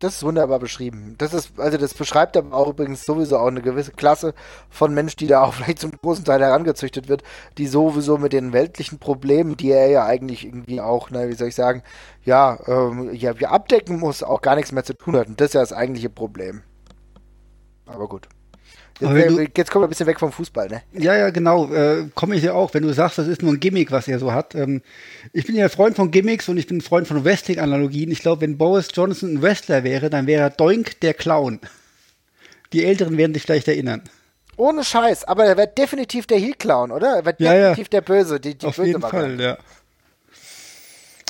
Das ist wunderbar beschrieben. Das ist, also das beschreibt aber auch übrigens sowieso auch eine gewisse Klasse von Mensch, die da auch vielleicht zum großen Teil herangezüchtet wird, die sowieso mit den weltlichen Problemen, die er ja eigentlich irgendwie auch, na, wie soll ich sagen, ja, ähm, ja, abdecken muss, auch gar nichts mehr zu tun hat. Und das ist ja das eigentliche Problem. Aber gut. Jetzt, du, jetzt kommen wir ein bisschen weg vom Fußball, ne? Ja, ja, genau. Äh, Komme ich ja auch, wenn du sagst, das ist nur ein Gimmick, was er so hat. Ähm, ich bin ja Freund von Gimmicks und ich bin ein Freund von Wrestling-Analogien. Ich glaube, wenn Boris Johnson ein Wrestler wäre, dann wäre er Doink der Clown. Die Älteren werden sich vielleicht erinnern. Ohne Scheiß, aber er wird definitiv der Heel-Clown, oder? Er wird ja, definitiv ja. der Böse, die, die Auf böse jeden Fall, ja.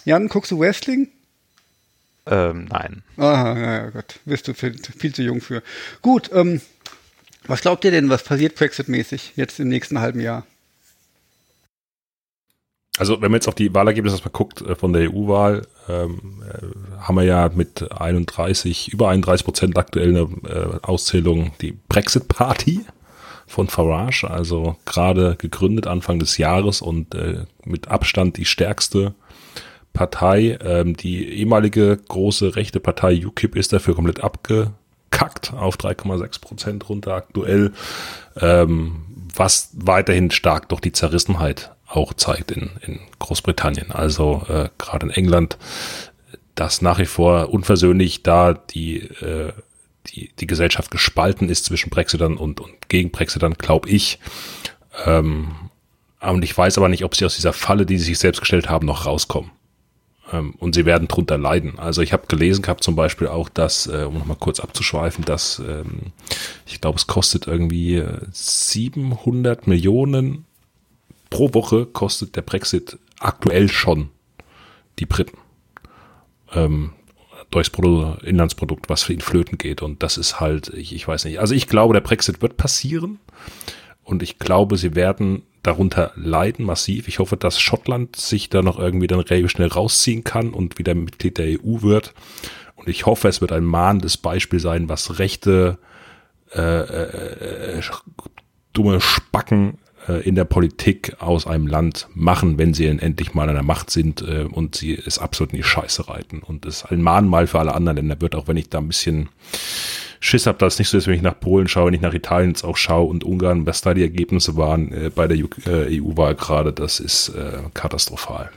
Jan, guckst du Wrestling? Ähm, nein. Aha, ja, Gott, bist du viel, viel zu jung für. Gut, ähm, was glaubt ihr denn, was passiert Brexit-mäßig jetzt im nächsten halben Jahr? Also wenn man jetzt auf die Wahlergebnisse mal guckt äh, von der EU-Wahl, ähm, äh, haben wir ja mit 31, über 31 Prozent aktuell eine äh, Auszählung die Brexit-Party von Farage, also gerade gegründet Anfang des Jahres und äh, mit Abstand die stärkste Partei. Ähm, die ehemalige große rechte Partei UKIP ist dafür komplett abge gekackt auf 3,6 Prozent runter aktuell, ähm, was weiterhin stark durch die Zerrissenheit auch zeigt in, in Großbritannien. Also äh, gerade in England, dass nach wie vor unversöhnlich da die, äh, die, die Gesellschaft gespalten ist zwischen Brexitern und, und gegen Brexitern, glaube ich. Ähm, und ich weiß aber nicht, ob sie aus dieser Falle, die sie sich selbst gestellt haben, noch rauskommen. Ähm, und sie werden drunter leiden. Also ich habe gelesen gehabt zum Beispiel auch, dass, äh, um nochmal kurz abzuschweifen, dass ähm, ich glaube, es kostet irgendwie 700 äh, Millionen pro Woche kostet der Brexit aktuell schon die Briten. Ähm, durchs Inlandsprodukt, was für ihn flöten geht. Und das ist halt, ich, ich weiß nicht. Also ich glaube, der Brexit wird passieren. Und ich glaube, sie werden darunter leiden massiv. Ich hoffe, dass Schottland sich da noch irgendwie dann relativ schnell rausziehen kann und wieder Mitglied der EU wird. Und ich hoffe, es wird ein mahnendes Beispiel sein, was rechte äh, äh, äh, dumme Spacken äh, in der Politik aus einem Land machen, wenn sie endlich mal an der Macht sind äh, und sie es absolut in die Scheiße reiten. Und es ein Mahnmal für alle anderen Länder wird, auch wenn ich da ein bisschen Schiss habe, dass es nicht so ist, wenn ich nach Polen schaue, wenn ich nach Italien jetzt auch schaue und Ungarn, was da die Ergebnisse waren äh, bei der äh, EU-Wahl gerade, das ist äh, katastrophal.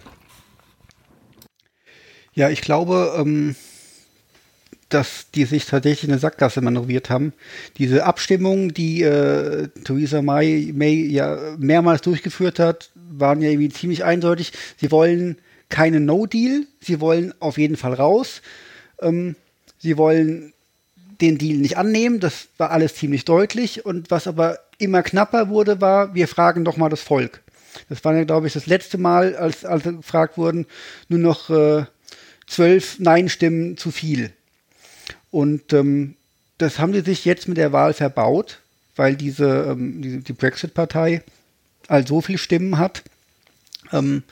Ja, ich glaube, ähm, dass die sich tatsächlich eine Sackgasse manövriert haben. Diese Abstimmung, die äh, Theresa May, May ja mehrmals durchgeführt hat, waren ja irgendwie ziemlich eindeutig. Sie wollen keinen No-Deal, sie wollen auf jeden Fall raus. Ähm, sie wollen den Deal nicht annehmen. Das war alles ziemlich deutlich. Und was aber immer knapper wurde, war, wir fragen doch mal das Volk. Das war ja, glaube ich, das letzte Mal, als, als gefragt wurden, nur noch äh, zwölf Nein-Stimmen zu viel. Und ähm, das haben sie sich jetzt mit der Wahl verbaut, weil diese, ähm, die, die Brexit-Partei all so viele Stimmen hat, ähm,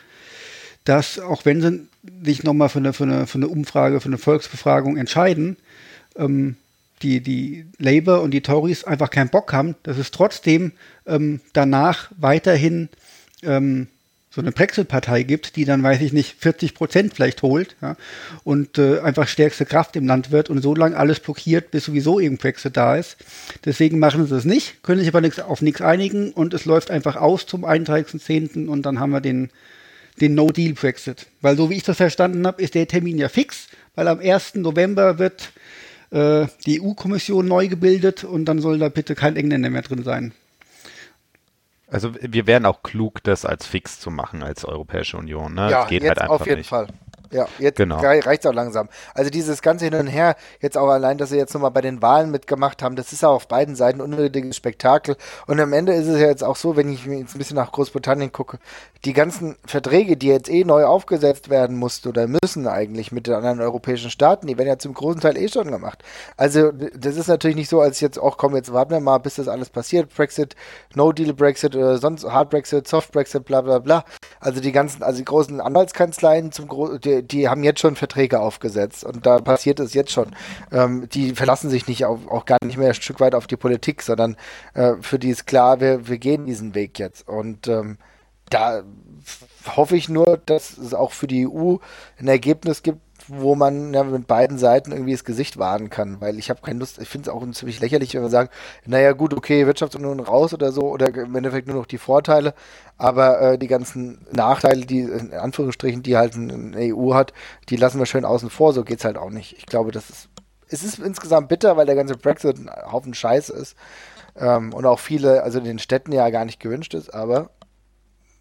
dass auch wenn sie sich nochmal für eine, für, eine, für eine Umfrage, für eine Volksbefragung entscheiden, ähm, die, die Labour und die Tories einfach keinen Bock haben, dass es trotzdem ähm, danach weiterhin ähm, so eine Brexit-Partei gibt, die dann, weiß ich nicht, 40 Prozent vielleicht holt ja, und äh, einfach stärkste Kraft im Land wird und so lange alles blockiert, bis sowieso eben Brexit da ist. Deswegen machen sie es nicht, können sich aber nix, auf nichts einigen und es läuft einfach aus zum 31.10. und dann haben wir den, den No-Deal-Brexit. Weil so wie ich das verstanden habe, ist der Termin ja fix, weil am 1. November wird äh, die EU-Kommission neu gebildet und dann soll da bitte kein Engländer mehr drin sein. Also wir wären auch klug, das als fix zu machen als Europäische Union. Ne? Ja, das geht jetzt halt einfach auf jeden nicht. Fall. Ja, jetzt Genau. reicht es auch langsam. Also dieses ganze Hin und Her, jetzt auch allein, dass sie jetzt nochmal bei den Wahlen mitgemacht haben, das ist auch auf beiden Seiten ein unnötiges Spektakel. Und am Ende ist es ja jetzt auch so, wenn ich mir jetzt ein bisschen nach Großbritannien gucke, die ganzen Verträge, die jetzt eh neu aufgesetzt werden mussten oder müssen eigentlich mit den anderen europäischen Staaten, die werden ja zum großen Teil eh schon gemacht. Also das ist natürlich nicht so, als jetzt auch, komm, jetzt warten wir mal, bis das alles passiert. Brexit, No-Deal-Brexit oder sonst Hard Brexit, Soft Brexit, bla bla bla. Also die ganzen, also die großen Anwaltskanzleien zum Gro die, haben jetzt schon Verträge aufgesetzt und da passiert es jetzt schon. Ähm, die verlassen sich nicht auf, auch gar nicht mehr ein Stück weit auf die Politik, sondern äh, für die ist klar, wir, wir gehen diesen Weg jetzt. Und ähm, da hoffe ich nur, dass es auch für die EU ein Ergebnis gibt, wo man ja, mit beiden Seiten irgendwie das Gesicht wahren kann, weil ich habe keine Lust, ich finde es auch ziemlich lächerlich, wenn wir sagen, naja gut, okay, Wirtschaftsunion raus oder so, oder im Endeffekt nur noch die Vorteile, aber äh, die ganzen Nachteile, die in Anführungsstrichen, die halt eine EU hat, die lassen wir schön außen vor, so geht's halt auch nicht. Ich glaube, das ist, es ist insgesamt bitter, weil der ganze Brexit ein Haufen Scheiß ist ähm, und auch viele, also in den Städten ja gar nicht gewünscht ist, aber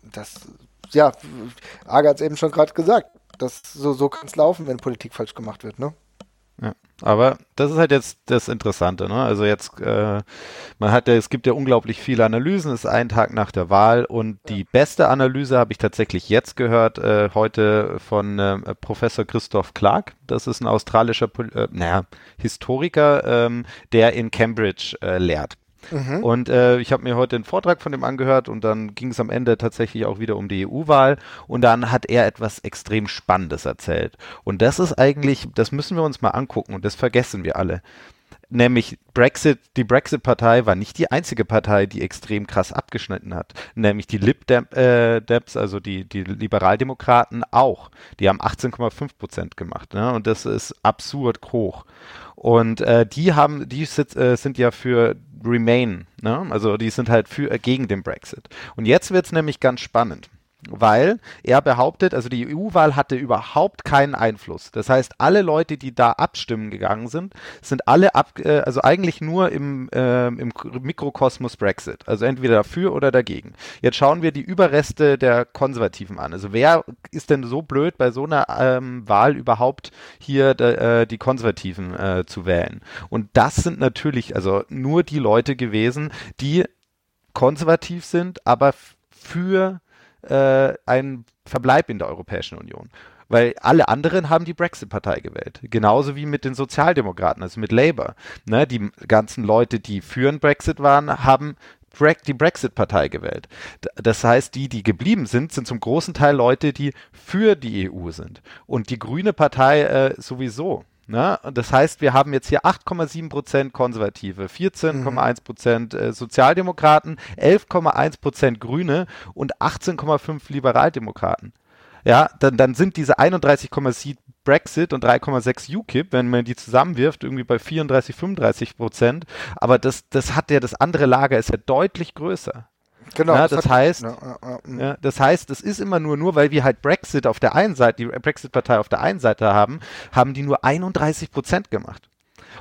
das, ja, Aga hat es eben schon gerade gesagt. Das, so so kann es laufen, wenn Politik falsch gemacht wird, ne? Ja, aber das ist halt jetzt das Interessante, ne? Also jetzt, äh, man hat ja, es gibt ja unglaublich viele Analysen, es ist ein Tag nach der Wahl und die beste Analyse habe ich tatsächlich jetzt gehört, äh, heute von äh, Professor Christoph Clark. Das ist ein australischer, äh, naja, Historiker, ähm, der in Cambridge äh, lehrt. Und äh, ich habe mir heute den Vortrag von dem angehört und dann ging es am Ende tatsächlich auch wieder um die EU-Wahl und dann hat er etwas extrem Spannendes erzählt. Und das ist eigentlich, das müssen wir uns mal angucken und das vergessen wir alle. Nämlich Brexit, die Brexit-Partei war nicht die einzige Partei, die extrem krass abgeschnitten hat. Nämlich die Lib äh, Dems, also die, die Liberaldemokraten auch. Die haben 18,5 Prozent gemacht. Ne? Und das ist absurd hoch. Und äh, die haben, die sit, äh, sind ja für Remain, ne? Also die sind halt für äh, gegen den Brexit. Und jetzt wird's nämlich ganz spannend. Weil er behauptet, also die EU-Wahl hatte überhaupt keinen Einfluss. Das heißt, alle Leute, die da abstimmen gegangen sind, sind alle ab, äh, also eigentlich nur im, äh, im Mikrokosmos Brexit. Also entweder dafür oder dagegen. Jetzt schauen wir die Überreste der Konservativen an. Also wer ist denn so blöd, bei so einer ähm, Wahl überhaupt hier äh, die Konservativen äh, zu wählen? Und das sind natürlich also nur die Leute gewesen, die konservativ sind, aber für äh, einen Verbleib in der Europäischen Union. Weil alle anderen haben die Brexit-Partei gewählt. Genauso wie mit den Sozialdemokraten, also mit Labour. Ne, die ganzen Leute, die für einen Brexit waren, haben die Brexit-Partei gewählt. Das heißt, die, die geblieben sind, sind zum großen Teil Leute, die für die EU sind. Und die Grüne Partei äh, sowieso. Ne? Das heißt, wir haben jetzt hier 8,7 Prozent Konservative, 14,1 Prozent äh, Sozialdemokraten, 11,1 Prozent Grüne und 18,5 Liberaldemokraten. Ja, dann, dann sind diese 31,7 Brexit und 3,6 UKIP, wenn man die zusammenwirft, irgendwie bei 34, 35 Prozent. Aber das, das hat ja, das andere Lager ist ja deutlich größer. Genau. Ja, das hat- heißt, ja, ja, ja, mm. ja, das heißt, es ist immer nur, nur weil wir halt Brexit auf der einen Seite, die Brexit-Partei auf der einen Seite haben, haben die nur 31 Prozent gemacht.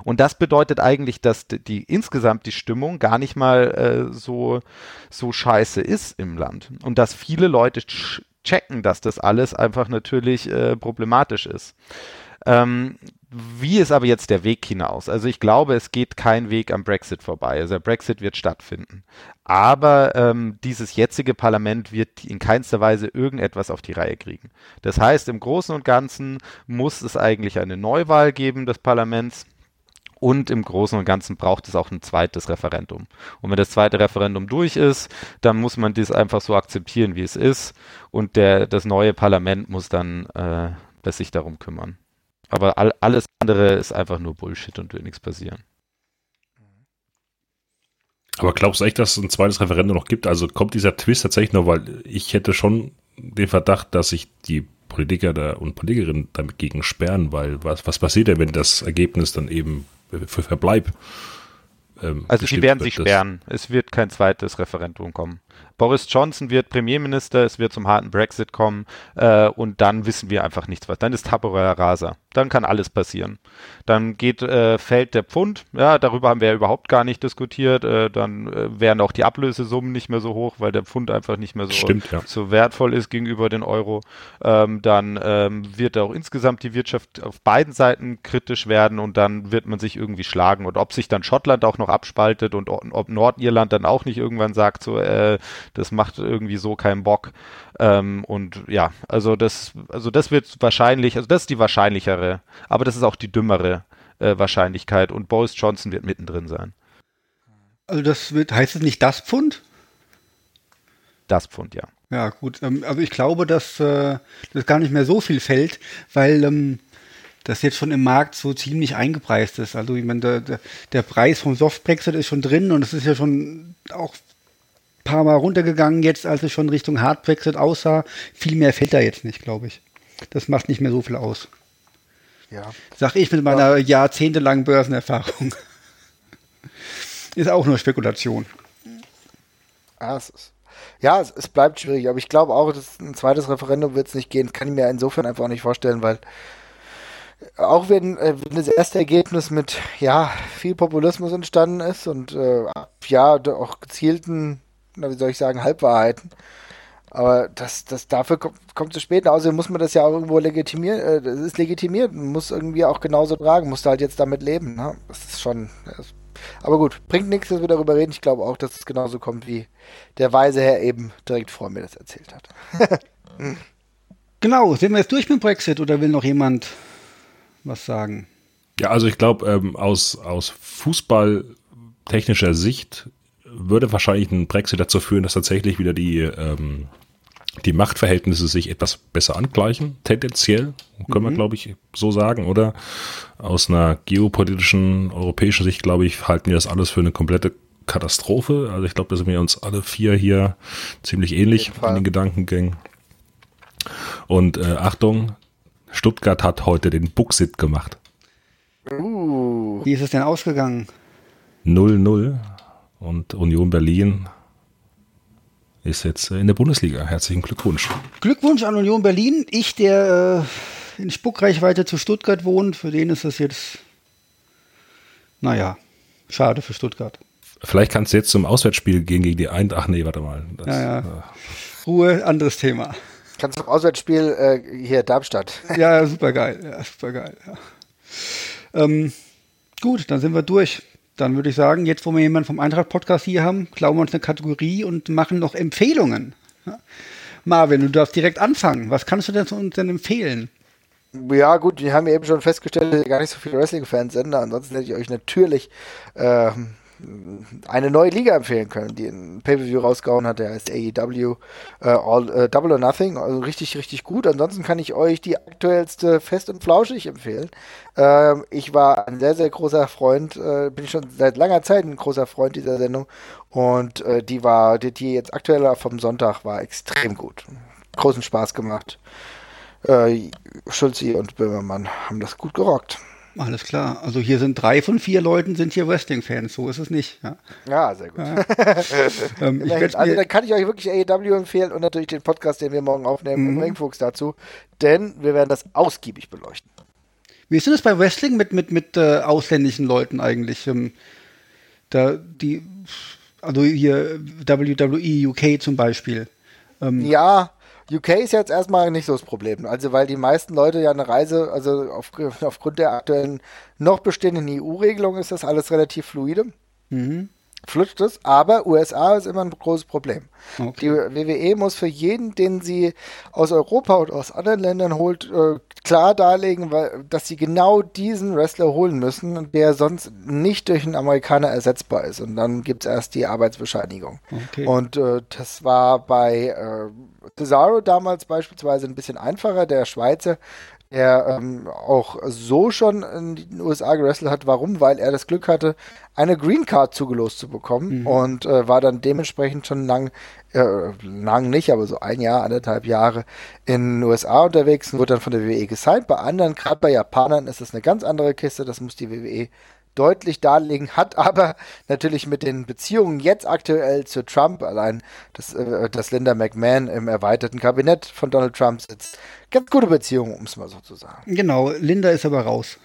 Und das bedeutet eigentlich, dass die, die insgesamt die Stimmung gar nicht mal äh, so, so scheiße ist im Land. Und dass viele Leute ch- checken, dass das alles einfach natürlich äh, problematisch ist. Ähm, wie ist aber jetzt der Weg hinaus? Also ich glaube, es geht kein Weg am Brexit vorbei. Also der Brexit wird stattfinden. Aber ähm, dieses jetzige Parlament wird in keinster Weise irgendetwas auf die Reihe kriegen. Das heißt, im Großen und Ganzen muss es eigentlich eine Neuwahl geben des Parlaments. Und im Großen und Ganzen braucht es auch ein zweites Referendum. Und wenn das zweite Referendum durch ist, dann muss man das einfach so akzeptieren, wie es ist. Und der, das neue Parlament muss dann äh, sich darum kümmern. Aber all, alles andere ist einfach nur Bullshit und wird nichts passieren. Aber glaubst du echt, dass es ein zweites Referendum noch gibt? Also kommt dieser Twist tatsächlich noch, weil ich hätte schon den Verdacht, dass sich die Politiker da und Politikerinnen damit gegen sperren, weil was, was passiert denn, wenn das Ergebnis dann eben für Verbleib ähm, also die werden sich sperren. Es wird kein zweites Referendum kommen. Boris Johnson wird Premierminister, es wird zum harten Brexit kommen äh, und dann wissen wir einfach nichts was. Dann ist Tabula rasa. Dann kann alles passieren. Dann geht, äh, fällt der Pfund, ja, darüber haben wir ja überhaupt gar nicht diskutiert. Äh, dann äh, wären auch die Ablösesummen nicht mehr so hoch, weil der Pfund einfach nicht mehr so, Stimmt, ja. so wertvoll ist gegenüber den Euro. Ähm, dann ähm, wird auch insgesamt die Wirtschaft auf beiden Seiten kritisch werden und dann wird man sich irgendwie schlagen. Und ob sich dann Schottland auch noch abspaltet und ob Nordirland dann auch nicht irgendwann sagt, so, äh, das macht irgendwie so keinen Bock. Ähm, und ja, also das, also das wird wahrscheinlich, also das ist die wahrscheinlichere, aber das ist auch die dümmere äh, Wahrscheinlichkeit und Boris Johnson wird mittendrin sein. Also das wird, heißt es nicht das Pfund? Das Pfund, ja. Ja, gut. Ähm, also ich glaube, dass äh, das gar nicht mehr so viel fällt, weil ähm, das jetzt schon im Markt so ziemlich eingepreist ist. Also ich meine, der, der, der Preis vom Soft Brexit ist schon drin und es ist ja schon auch paar Mal runtergegangen jetzt, als es schon Richtung Hard Brexit aussah. Viel mehr fällt da jetzt nicht, glaube ich. Das macht nicht mehr so viel aus. Ja. Sag ich mit meiner ja. jahrzehntelangen Börsenerfahrung. ist auch nur Spekulation. Ja, es, ist, ja, es, es bleibt schwierig, aber ich glaube auch, dass ein zweites Referendum wird es nicht gehen. Kann ich mir insofern einfach auch nicht vorstellen, weil auch wenn, äh, wenn das erste Ergebnis mit ja viel Populismus entstanden ist und äh, ja auch gezielten wie soll ich sagen, Halbwahrheiten. Aber das, das dafür kommt, kommt zu spät. Außerdem muss man das ja auch irgendwo legitimieren. Äh, das ist legitimiert. Man muss irgendwie auch genauso tragen. Musst halt jetzt damit leben. Ne? Das ist schon. Das, aber gut, bringt nichts, dass wir darüber reden. Ich glaube auch, dass es genauso kommt, wie der weise Herr eben direkt vor mir das erzählt hat. genau, sind wir jetzt durch mit Brexit oder will noch jemand was sagen? Ja, also ich glaube, ähm, aus, aus fußballtechnischer Sicht würde wahrscheinlich ein Brexit dazu führen, dass tatsächlich wieder die, ähm, die Machtverhältnisse sich etwas besser angleichen, tendenziell, können mhm. wir, glaube ich, so sagen, oder? Aus einer geopolitischen, europäischen Sicht, glaube ich, halten wir das alles für eine komplette Katastrophe. Also ich glaube, da sind wir uns alle vier hier ziemlich ähnlich in den Gedankengängen. Und äh, Achtung, Stuttgart hat heute den Buxit gemacht. Uh. Wie ist es denn ausgegangen? 0-0 und Union Berlin ist jetzt in der Bundesliga. Herzlichen Glückwunsch. Glückwunsch an Union Berlin. Ich, der äh, in Spuckreichweite zu Stuttgart wohnt, für den ist das jetzt, naja, schade für Stuttgart. Vielleicht kannst du jetzt zum Auswärtsspiel gehen gegen die Eintracht. Ach nee, warte mal. Das, ja, ja. Äh. Ruhe, anderes Thema. Kannst du zum Auswärtsspiel äh, hier Darmstadt. Ja, super geil. Ja, super geil. Ja. Ähm, gut, dann sind wir durch. Dann würde ich sagen, jetzt wo wir jemanden vom Eintracht-Podcast hier haben, glauben wir uns eine Kategorie und machen noch Empfehlungen. Marvin, du darfst direkt anfangen. Was kannst du denn uns denn empfehlen? Ja, gut, wir haben eben schon festgestellt, dass gar nicht so viele Wrestling-Fans sind. Ansonsten hätte ich euch natürlich äh, eine neue Liga empfehlen können, die ein Pay-Per-View rausgehauen hat, der heißt AEW äh, All, äh, Double or Nothing, also richtig, richtig gut. Ansonsten kann ich euch die aktuellste Fest und Flauschig empfehlen. Ähm, ich war ein sehr, sehr großer Freund, äh, bin schon seit langer Zeit ein großer Freund dieser Sendung und äh, die war, die, die jetzt aktueller vom Sonntag war extrem gut. Großen Spaß gemacht. Äh, Schulzi und Böhmermann haben das gut gerockt. Alles klar. Also hier sind drei von vier Leuten sind hier Wrestling-Fans. So ist es nicht. Ja, ja sehr gut. Ja. ähm, also dann kann ich euch wirklich AEW empfehlen und natürlich den Podcast, den wir morgen aufnehmen, mhm. Ringfuchs dazu, denn wir werden das ausgiebig beleuchten. Wie ist denn das bei Wrestling mit, mit, mit äh, ausländischen Leuten eigentlich? Ähm, da die, also hier WWE UK zum Beispiel. Ähm, ja, UK ist jetzt erstmal nicht so das Problem. Also, weil die meisten Leute ja eine Reise, also auf, aufgrund der aktuellen noch bestehenden EU-Regelung ist das alles relativ fluide. Mhm flutscht es, aber USA ist immer ein großes Problem. Okay. Die WWE muss für jeden, den sie aus Europa oder aus anderen Ländern holt, äh, klar darlegen, weil, dass sie genau diesen Wrestler holen müssen, der sonst nicht durch einen Amerikaner ersetzbar ist. Und dann gibt es erst die Arbeitsbescheinigung. Okay. Und äh, das war bei äh, Cesaro damals beispielsweise ein bisschen einfacher. Der Schweizer der ähm, auch so schon in den USA gewrestelt hat. Warum? Weil er das Glück hatte, eine Green Card zugelost zu bekommen mhm. und äh, war dann dementsprechend schon lang, äh, lang nicht, aber so ein Jahr, anderthalb Jahre in den USA unterwegs und wurde dann von der WWE gesigned. Bei anderen, gerade bei Japanern, ist das eine ganz andere Kiste. Das muss die WWE deutlich darlegen, hat aber natürlich mit den Beziehungen jetzt aktuell zu Trump, allein dass, äh, dass Linda McMahon im erweiterten Kabinett von Donald Trump sitzt, ganz gute Beziehungen, um es mal so zu sagen. Genau, Linda ist aber raus.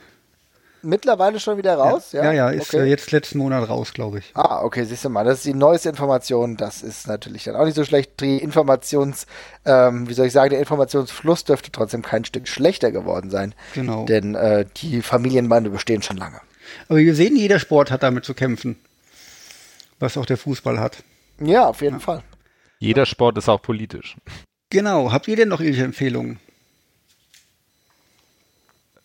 Mittlerweile schon wieder raus? Ja, ja, ja ist okay. äh, jetzt letzten Monat raus, glaube ich. Ah, okay, siehst du mal, das ist die neueste Information. Das ist natürlich dann auch nicht so schlecht. Die Informations, ähm, wie soll ich sagen, der Informationsfluss dürfte trotzdem kein Stück schlechter geworden sein. Genau. Denn äh, die Familienbande bestehen schon lange. Aber wir sehen, jeder Sport hat damit zu kämpfen. Was auch der Fußball hat. Ja, auf jeden ja. Fall. Jeder Sport ist auch politisch. Genau. Habt ihr denn noch irgendwelche Empfehlungen?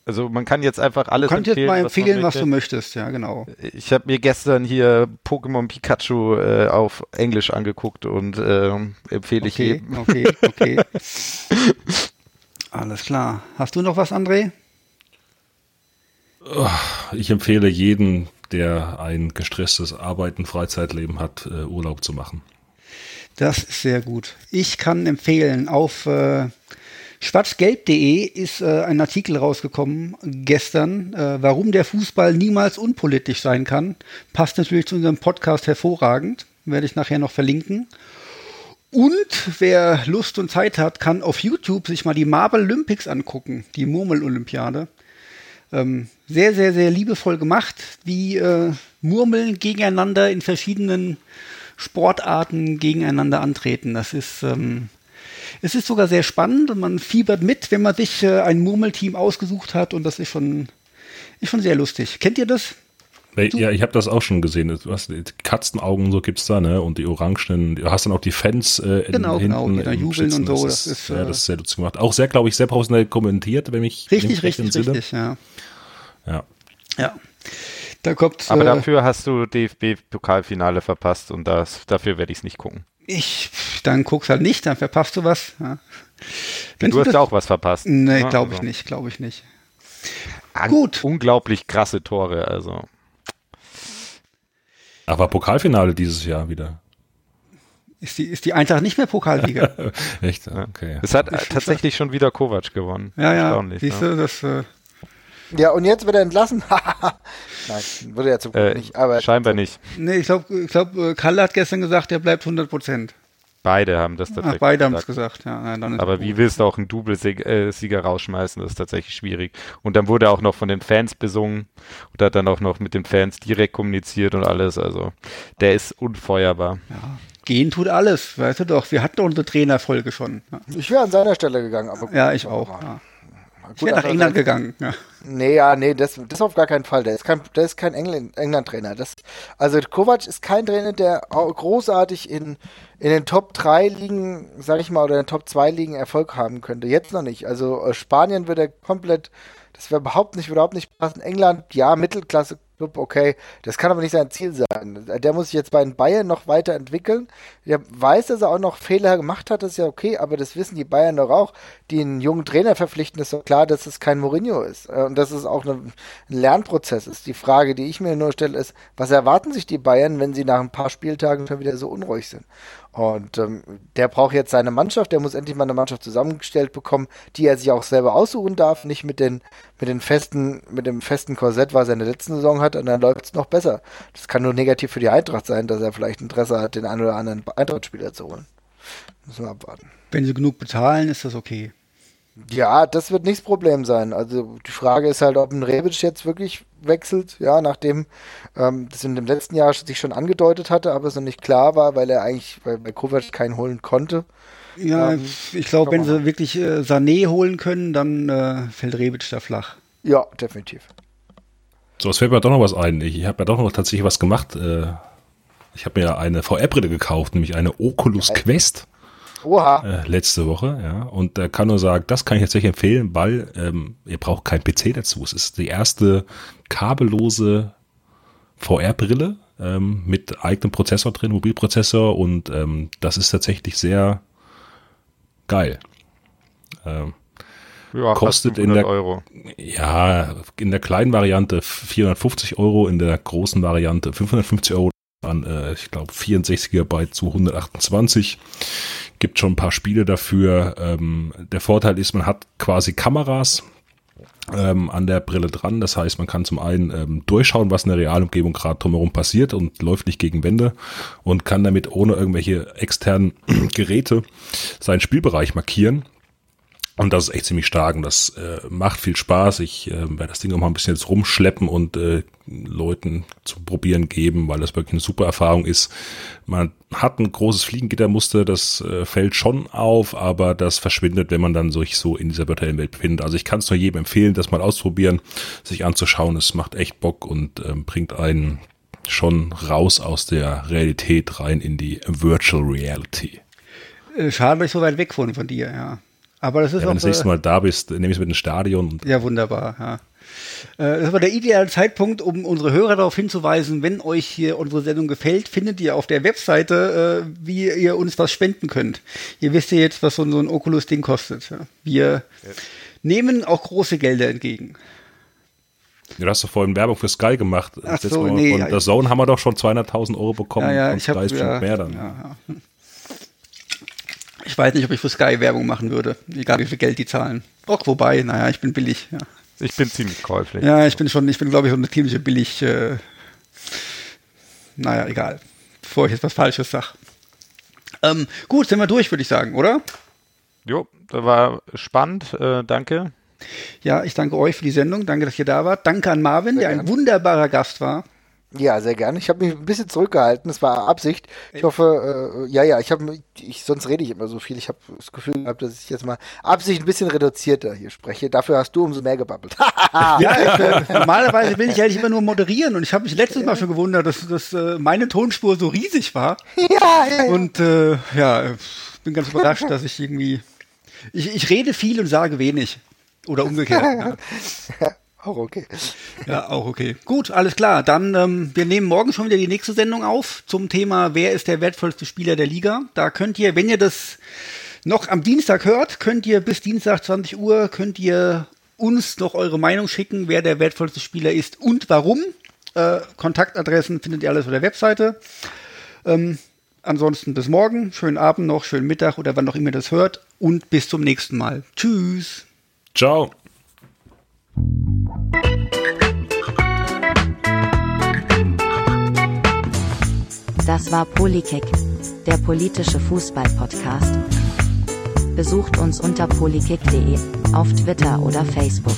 Also man kann jetzt einfach alles du kannst empfehlen. jetzt mal empfehlen, was, was, du möchtest, ja genau. Ich habe mir gestern hier Pokémon Pikachu äh, auf Englisch angeguckt und äh, empfehle okay, ich jedem. Okay, okay. Alles klar. Hast du noch was, André? Ich empfehle jeden, der ein gestresstes Arbeiten, Freizeitleben hat, äh, Urlaub zu machen. Das ist sehr gut. Ich kann empfehlen, auf äh, Schwarzgelb.de ist äh, ein Artikel rausgekommen gestern, äh, warum der Fußball niemals unpolitisch sein kann. Passt natürlich zu unserem Podcast hervorragend. Werde ich nachher noch verlinken. Und wer Lust und Zeit hat, kann auf YouTube sich mal die Marble Olympics angucken, die Murmel-Olympiade. Ähm, sehr, sehr, sehr liebevoll gemacht, wie äh, Murmeln gegeneinander in verschiedenen Sportarten gegeneinander antreten. Das ist ähm, es ist sogar sehr spannend und man fiebert mit, wenn man sich äh, ein Murmelteam ausgesucht hat und das ist schon, ist schon sehr lustig. Kennt ihr das? Ja, ich habe das auch schon gesehen. Du hast Katzenaugen so gibt's da, ne? Und die orangenen, du hast dann auch die Fans äh, in, genau, hinten genau, im jubeln Sitzen. und so. Das, ist, ja, das ist sehr lustig gemacht. Auch sehr, glaube ich, sehr professionell kommentiert, wenn mich richtig, richtig, richtig, ja. Ja. Ja. Da kommt. Aber äh, dafür hast du DFB-Pokalfinale verpasst und das, dafür werde ich es nicht gucken. Ich, dann guck's halt nicht, dann verpasst du was. Ja. du, du hast ja auch was verpasst. Nee, ja, glaube ich also. nicht, glaube ich nicht. An Gut. Unglaublich krasse Tore, also. Aber Pokalfinale dieses Jahr wieder. Ist die, ist die Eintracht nicht mehr Pokalsieger? Echt? Okay. Es hat tatsächlich schon wieder Kovac gewonnen. Ja, ja. Siehst du, das, äh, ja, und jetzt wird er entlassen? Nein, würde er zum Glück äh, nicht. Aber scheinbar nicht. Nee, ich glaube, ich glaub, äh, Kalle hat gestern gesagt, er bleibt 100 Prozent. Beide haben das tatsächlich Ach, beide haben es gesagt, ja. ja Aber wie willst du auch einen Double-Sieger rausschmeißen? Das ist tatsächlich schwierig. Und dann wurde er auch noch von den Fans besungen und hat dann auch noch mit den Fans direkt kommuniziert und alles. Also der ist unfeuerbar. Ja. Gehen tut alles, weißt du doch. Wir hatten unsere Trainerfolge schon. Ja. Ich wäre an seiner Stelle gegangen, aber gut, Ja, ich auch. Ja. Ich wäre nach England gegangen. Ja. Nee, ja, nee, das, das auf gar keinen Fall. Der ist kein, der ist kein England-Trainer. also Kovac ist kein Trainer, der großartig in, in den Top 3 Ligen, sag ich mal, oder in den Top 2 Ligen Erfolg haben könnte. Jetzt noch nicht. Also äh, Spanien würde er komplett, das wäre überhaupt nicht, überhaupt nicht passen. England, ja, Mittelklasse Club, okay, das kann aber nicht sein Ziel sein. Der muss sich jetzt bei den Bayern noch weiterentwickeln. Der weiß, dass er auch noch Fehler gemacht hat, das ist ja okay, aber das wissen die Bayern doch auch. Die einen jungen Trainer verpflichten, ist doch klar, dass es kein Mourinho ist. Äh, und dass es auch ein Lernprozess ist. Die Frage, die ich mir nur stelle, ist, was erwarten sich die Bayern, wenn sie nach ein paar Spieltagen schon wieder so unruhig sind? Und ähm, der braucht jetzt seine Mannschaft, der muss endlich mal eine Mannschaft zusammengestellt bekommen, die er sich auch selber aussuchen darf, nicht mit den, mit den festen, mit dem festen Korsett, was er in der letzten Saison hat, und dann läuft es noch besser. Das kann nur negativ für die Eintracht sein, dass er vielleicht Interesse hat, den einen oder anderen Eintracht-Spieler zu holen. Müssen wir abwarten. Wenn sie genug bezahlen, ist das okay. Ja, das wird nicht das Problem sein. Also die Frage ist halt, ob ein Rebic jetzt wirklich wechselt, ja, nachdem ähm, das in dem letzten Jahr sich schon angedeutet hatte, aber es noch nicht klar war, weil er eigentlich bei, bei Kovac keinen holen konnte. Ja, ähm, ich glaube, wenn sie wirklich äh, Sané holen können, dann äh, fällt Rebic da flach. Ja, definitiv. So, es fällt mir doch noch was ein. Ich, ich habe ja doch noch tatsächlich was gemacht. Äh, ich habe mir eine VR-Brille gekauft, nämlich eine Oculus Quest. Oha. Äh, letzte Woche, ja. Und er kann nur sagen, das kann ich nicht empfehlen, weil ähm, ihr braucht keinen PC dazu. Es ist die erste kabellose VR-Brille ähm, mit eigenem Prozessor drin, Mobilprozessor und ähm, das ist tatsächlich sehr geil. Ähm, ja, kostet in der Euro. ja in der kleinen Variante 450 Euro, in der großen Variante 550 Euro an, äh, ich glaube 64 GB zu 128 gibt schon ein paar Spiele dafür. Ähm, der Vorteil ist, man hat quasi Kameras, ähm, an der Brille dran. Das heißt, man kann zum einen ähm, durchschauen, was in der Realumgebung gerade drumherum passiert und läuft nicht gegen Wände und kann damit ohne irgendwelche externen Geräte seinen Spielbereich markieren. Und das ist echt ziemlich stark und das äh, macht viel Spaß. Ich äh, werde das Ding auch mal ein bisschen jetzt rumschleppen und äh, Leuten zu probieren geben, weil das wirklich eine super Erfahrung ist. Man hat ein großes Fliegengittermuster, das äh, fällt schon auf, aber das verschwindet, wenn man dann sich so in dieser virtuellen Welt befindet. Also ich kann es nur jedem empfehlen, das mal auszuprobieren, sich anzuschauen. Es macht echt Bock und ähm, bringt einen schon raus aus der Realität rein in die Virtual Reality. Äh, schade, dass ich so weit weg wohne von dir, ja. Aber das ist ja. Wenn du das nächste Mal da bist, nehme ich es mit ins Stadion. ja, wunderbar, ja. Äh, Das war der ideale Zeitpunkt, um unsere Hörer darauf hinzuweisen, wenn euch hier unsere Sendung gefällt, findet ihr auf der Webseite, äh, wie ihr uns was spenden könnt. Ihr wisst ja jetzt, was so ein, Oculus-Ding kostet. Wir nehmen auch große Gelder entgegen. Du hast doch vorhin Werbung für Sky gemacht. Ach so, nee, von ja, der Zone haben wir doch schon 200.000 Euro bekommen. Ja, ja, und ich Sky ist schon mehr dann. Ja, ja. Ich weiß nicht, ob ich für Sky Werbung machen würde, egal wie viel Geld die zahlen. Och, wobei, naja, ich bin billig. Ja, Ich bin ziemlich käuflich. ja ich bin schon, ich bin glaube ich so eine ziemliche billig. Äh, naja, egal. Bevor ich jetzt was Falsches sag. Ähm, gut, sind wir durch, würde ich sagen, oder? Jo, das war spannend. Äh, danke. Ja, ich danke euch für die Sendung. Danke, dass ihr da wart. Danke an Marvin, der ein gern. wunderbarer Gast war. Ja, sehr gerne. Ich habe mich ein bisschen zurückgehalten. Das war Absicht. Ich hoffe, äh, ja, ja, ich habe, ich, sonst rede ich immer so viel. Ich habe das Gefühl gehabt, dass ich jetzt mal Absicht ein bisschen reduzierter hier spreche. Dafür hast du umso mehr gebabbelt. Ja, ich, äh, normalerweise will ich eigentlich immer nur moderieren und ich habe mich letztes Mal schon gewundert, dass, dass äh, meine Tonspur so riesig war. ja, ja, ja. Und äh, ja, bin ganz überrascht, dass ich irgendwie. Ich, ich rede viel und sage wenig. Oder umgekehrt. Ja, Auch okay. ja auch okay. Gut, alles klar. Dann, ähm, wir nehmen morgen schon wieder die nächste Sendung auf zum Thema, wer ist der wertvollste Spieler der Liga. Da könnt ihr, wenn ihr das noch am Dienstag hört, könnt ihr bis Dienstag 20 Uhr, könnt ihr uns noch eure Meinung schicken, wer der wertvollste Spieler ist und warum. Äh, Kontaktadressen findet ihr alles auf der Webseite. Ähm, ansonsten bis morgen, schönen Abend noch, schönen Mittag oder wann auch immer ihr das hört und bis zum nächsten Mal. Tschüss. Ciao. Das war Polykick, der politische Fußball-Podcast. Besucht uns unter polykick.de, auf Twitter oder Facebook.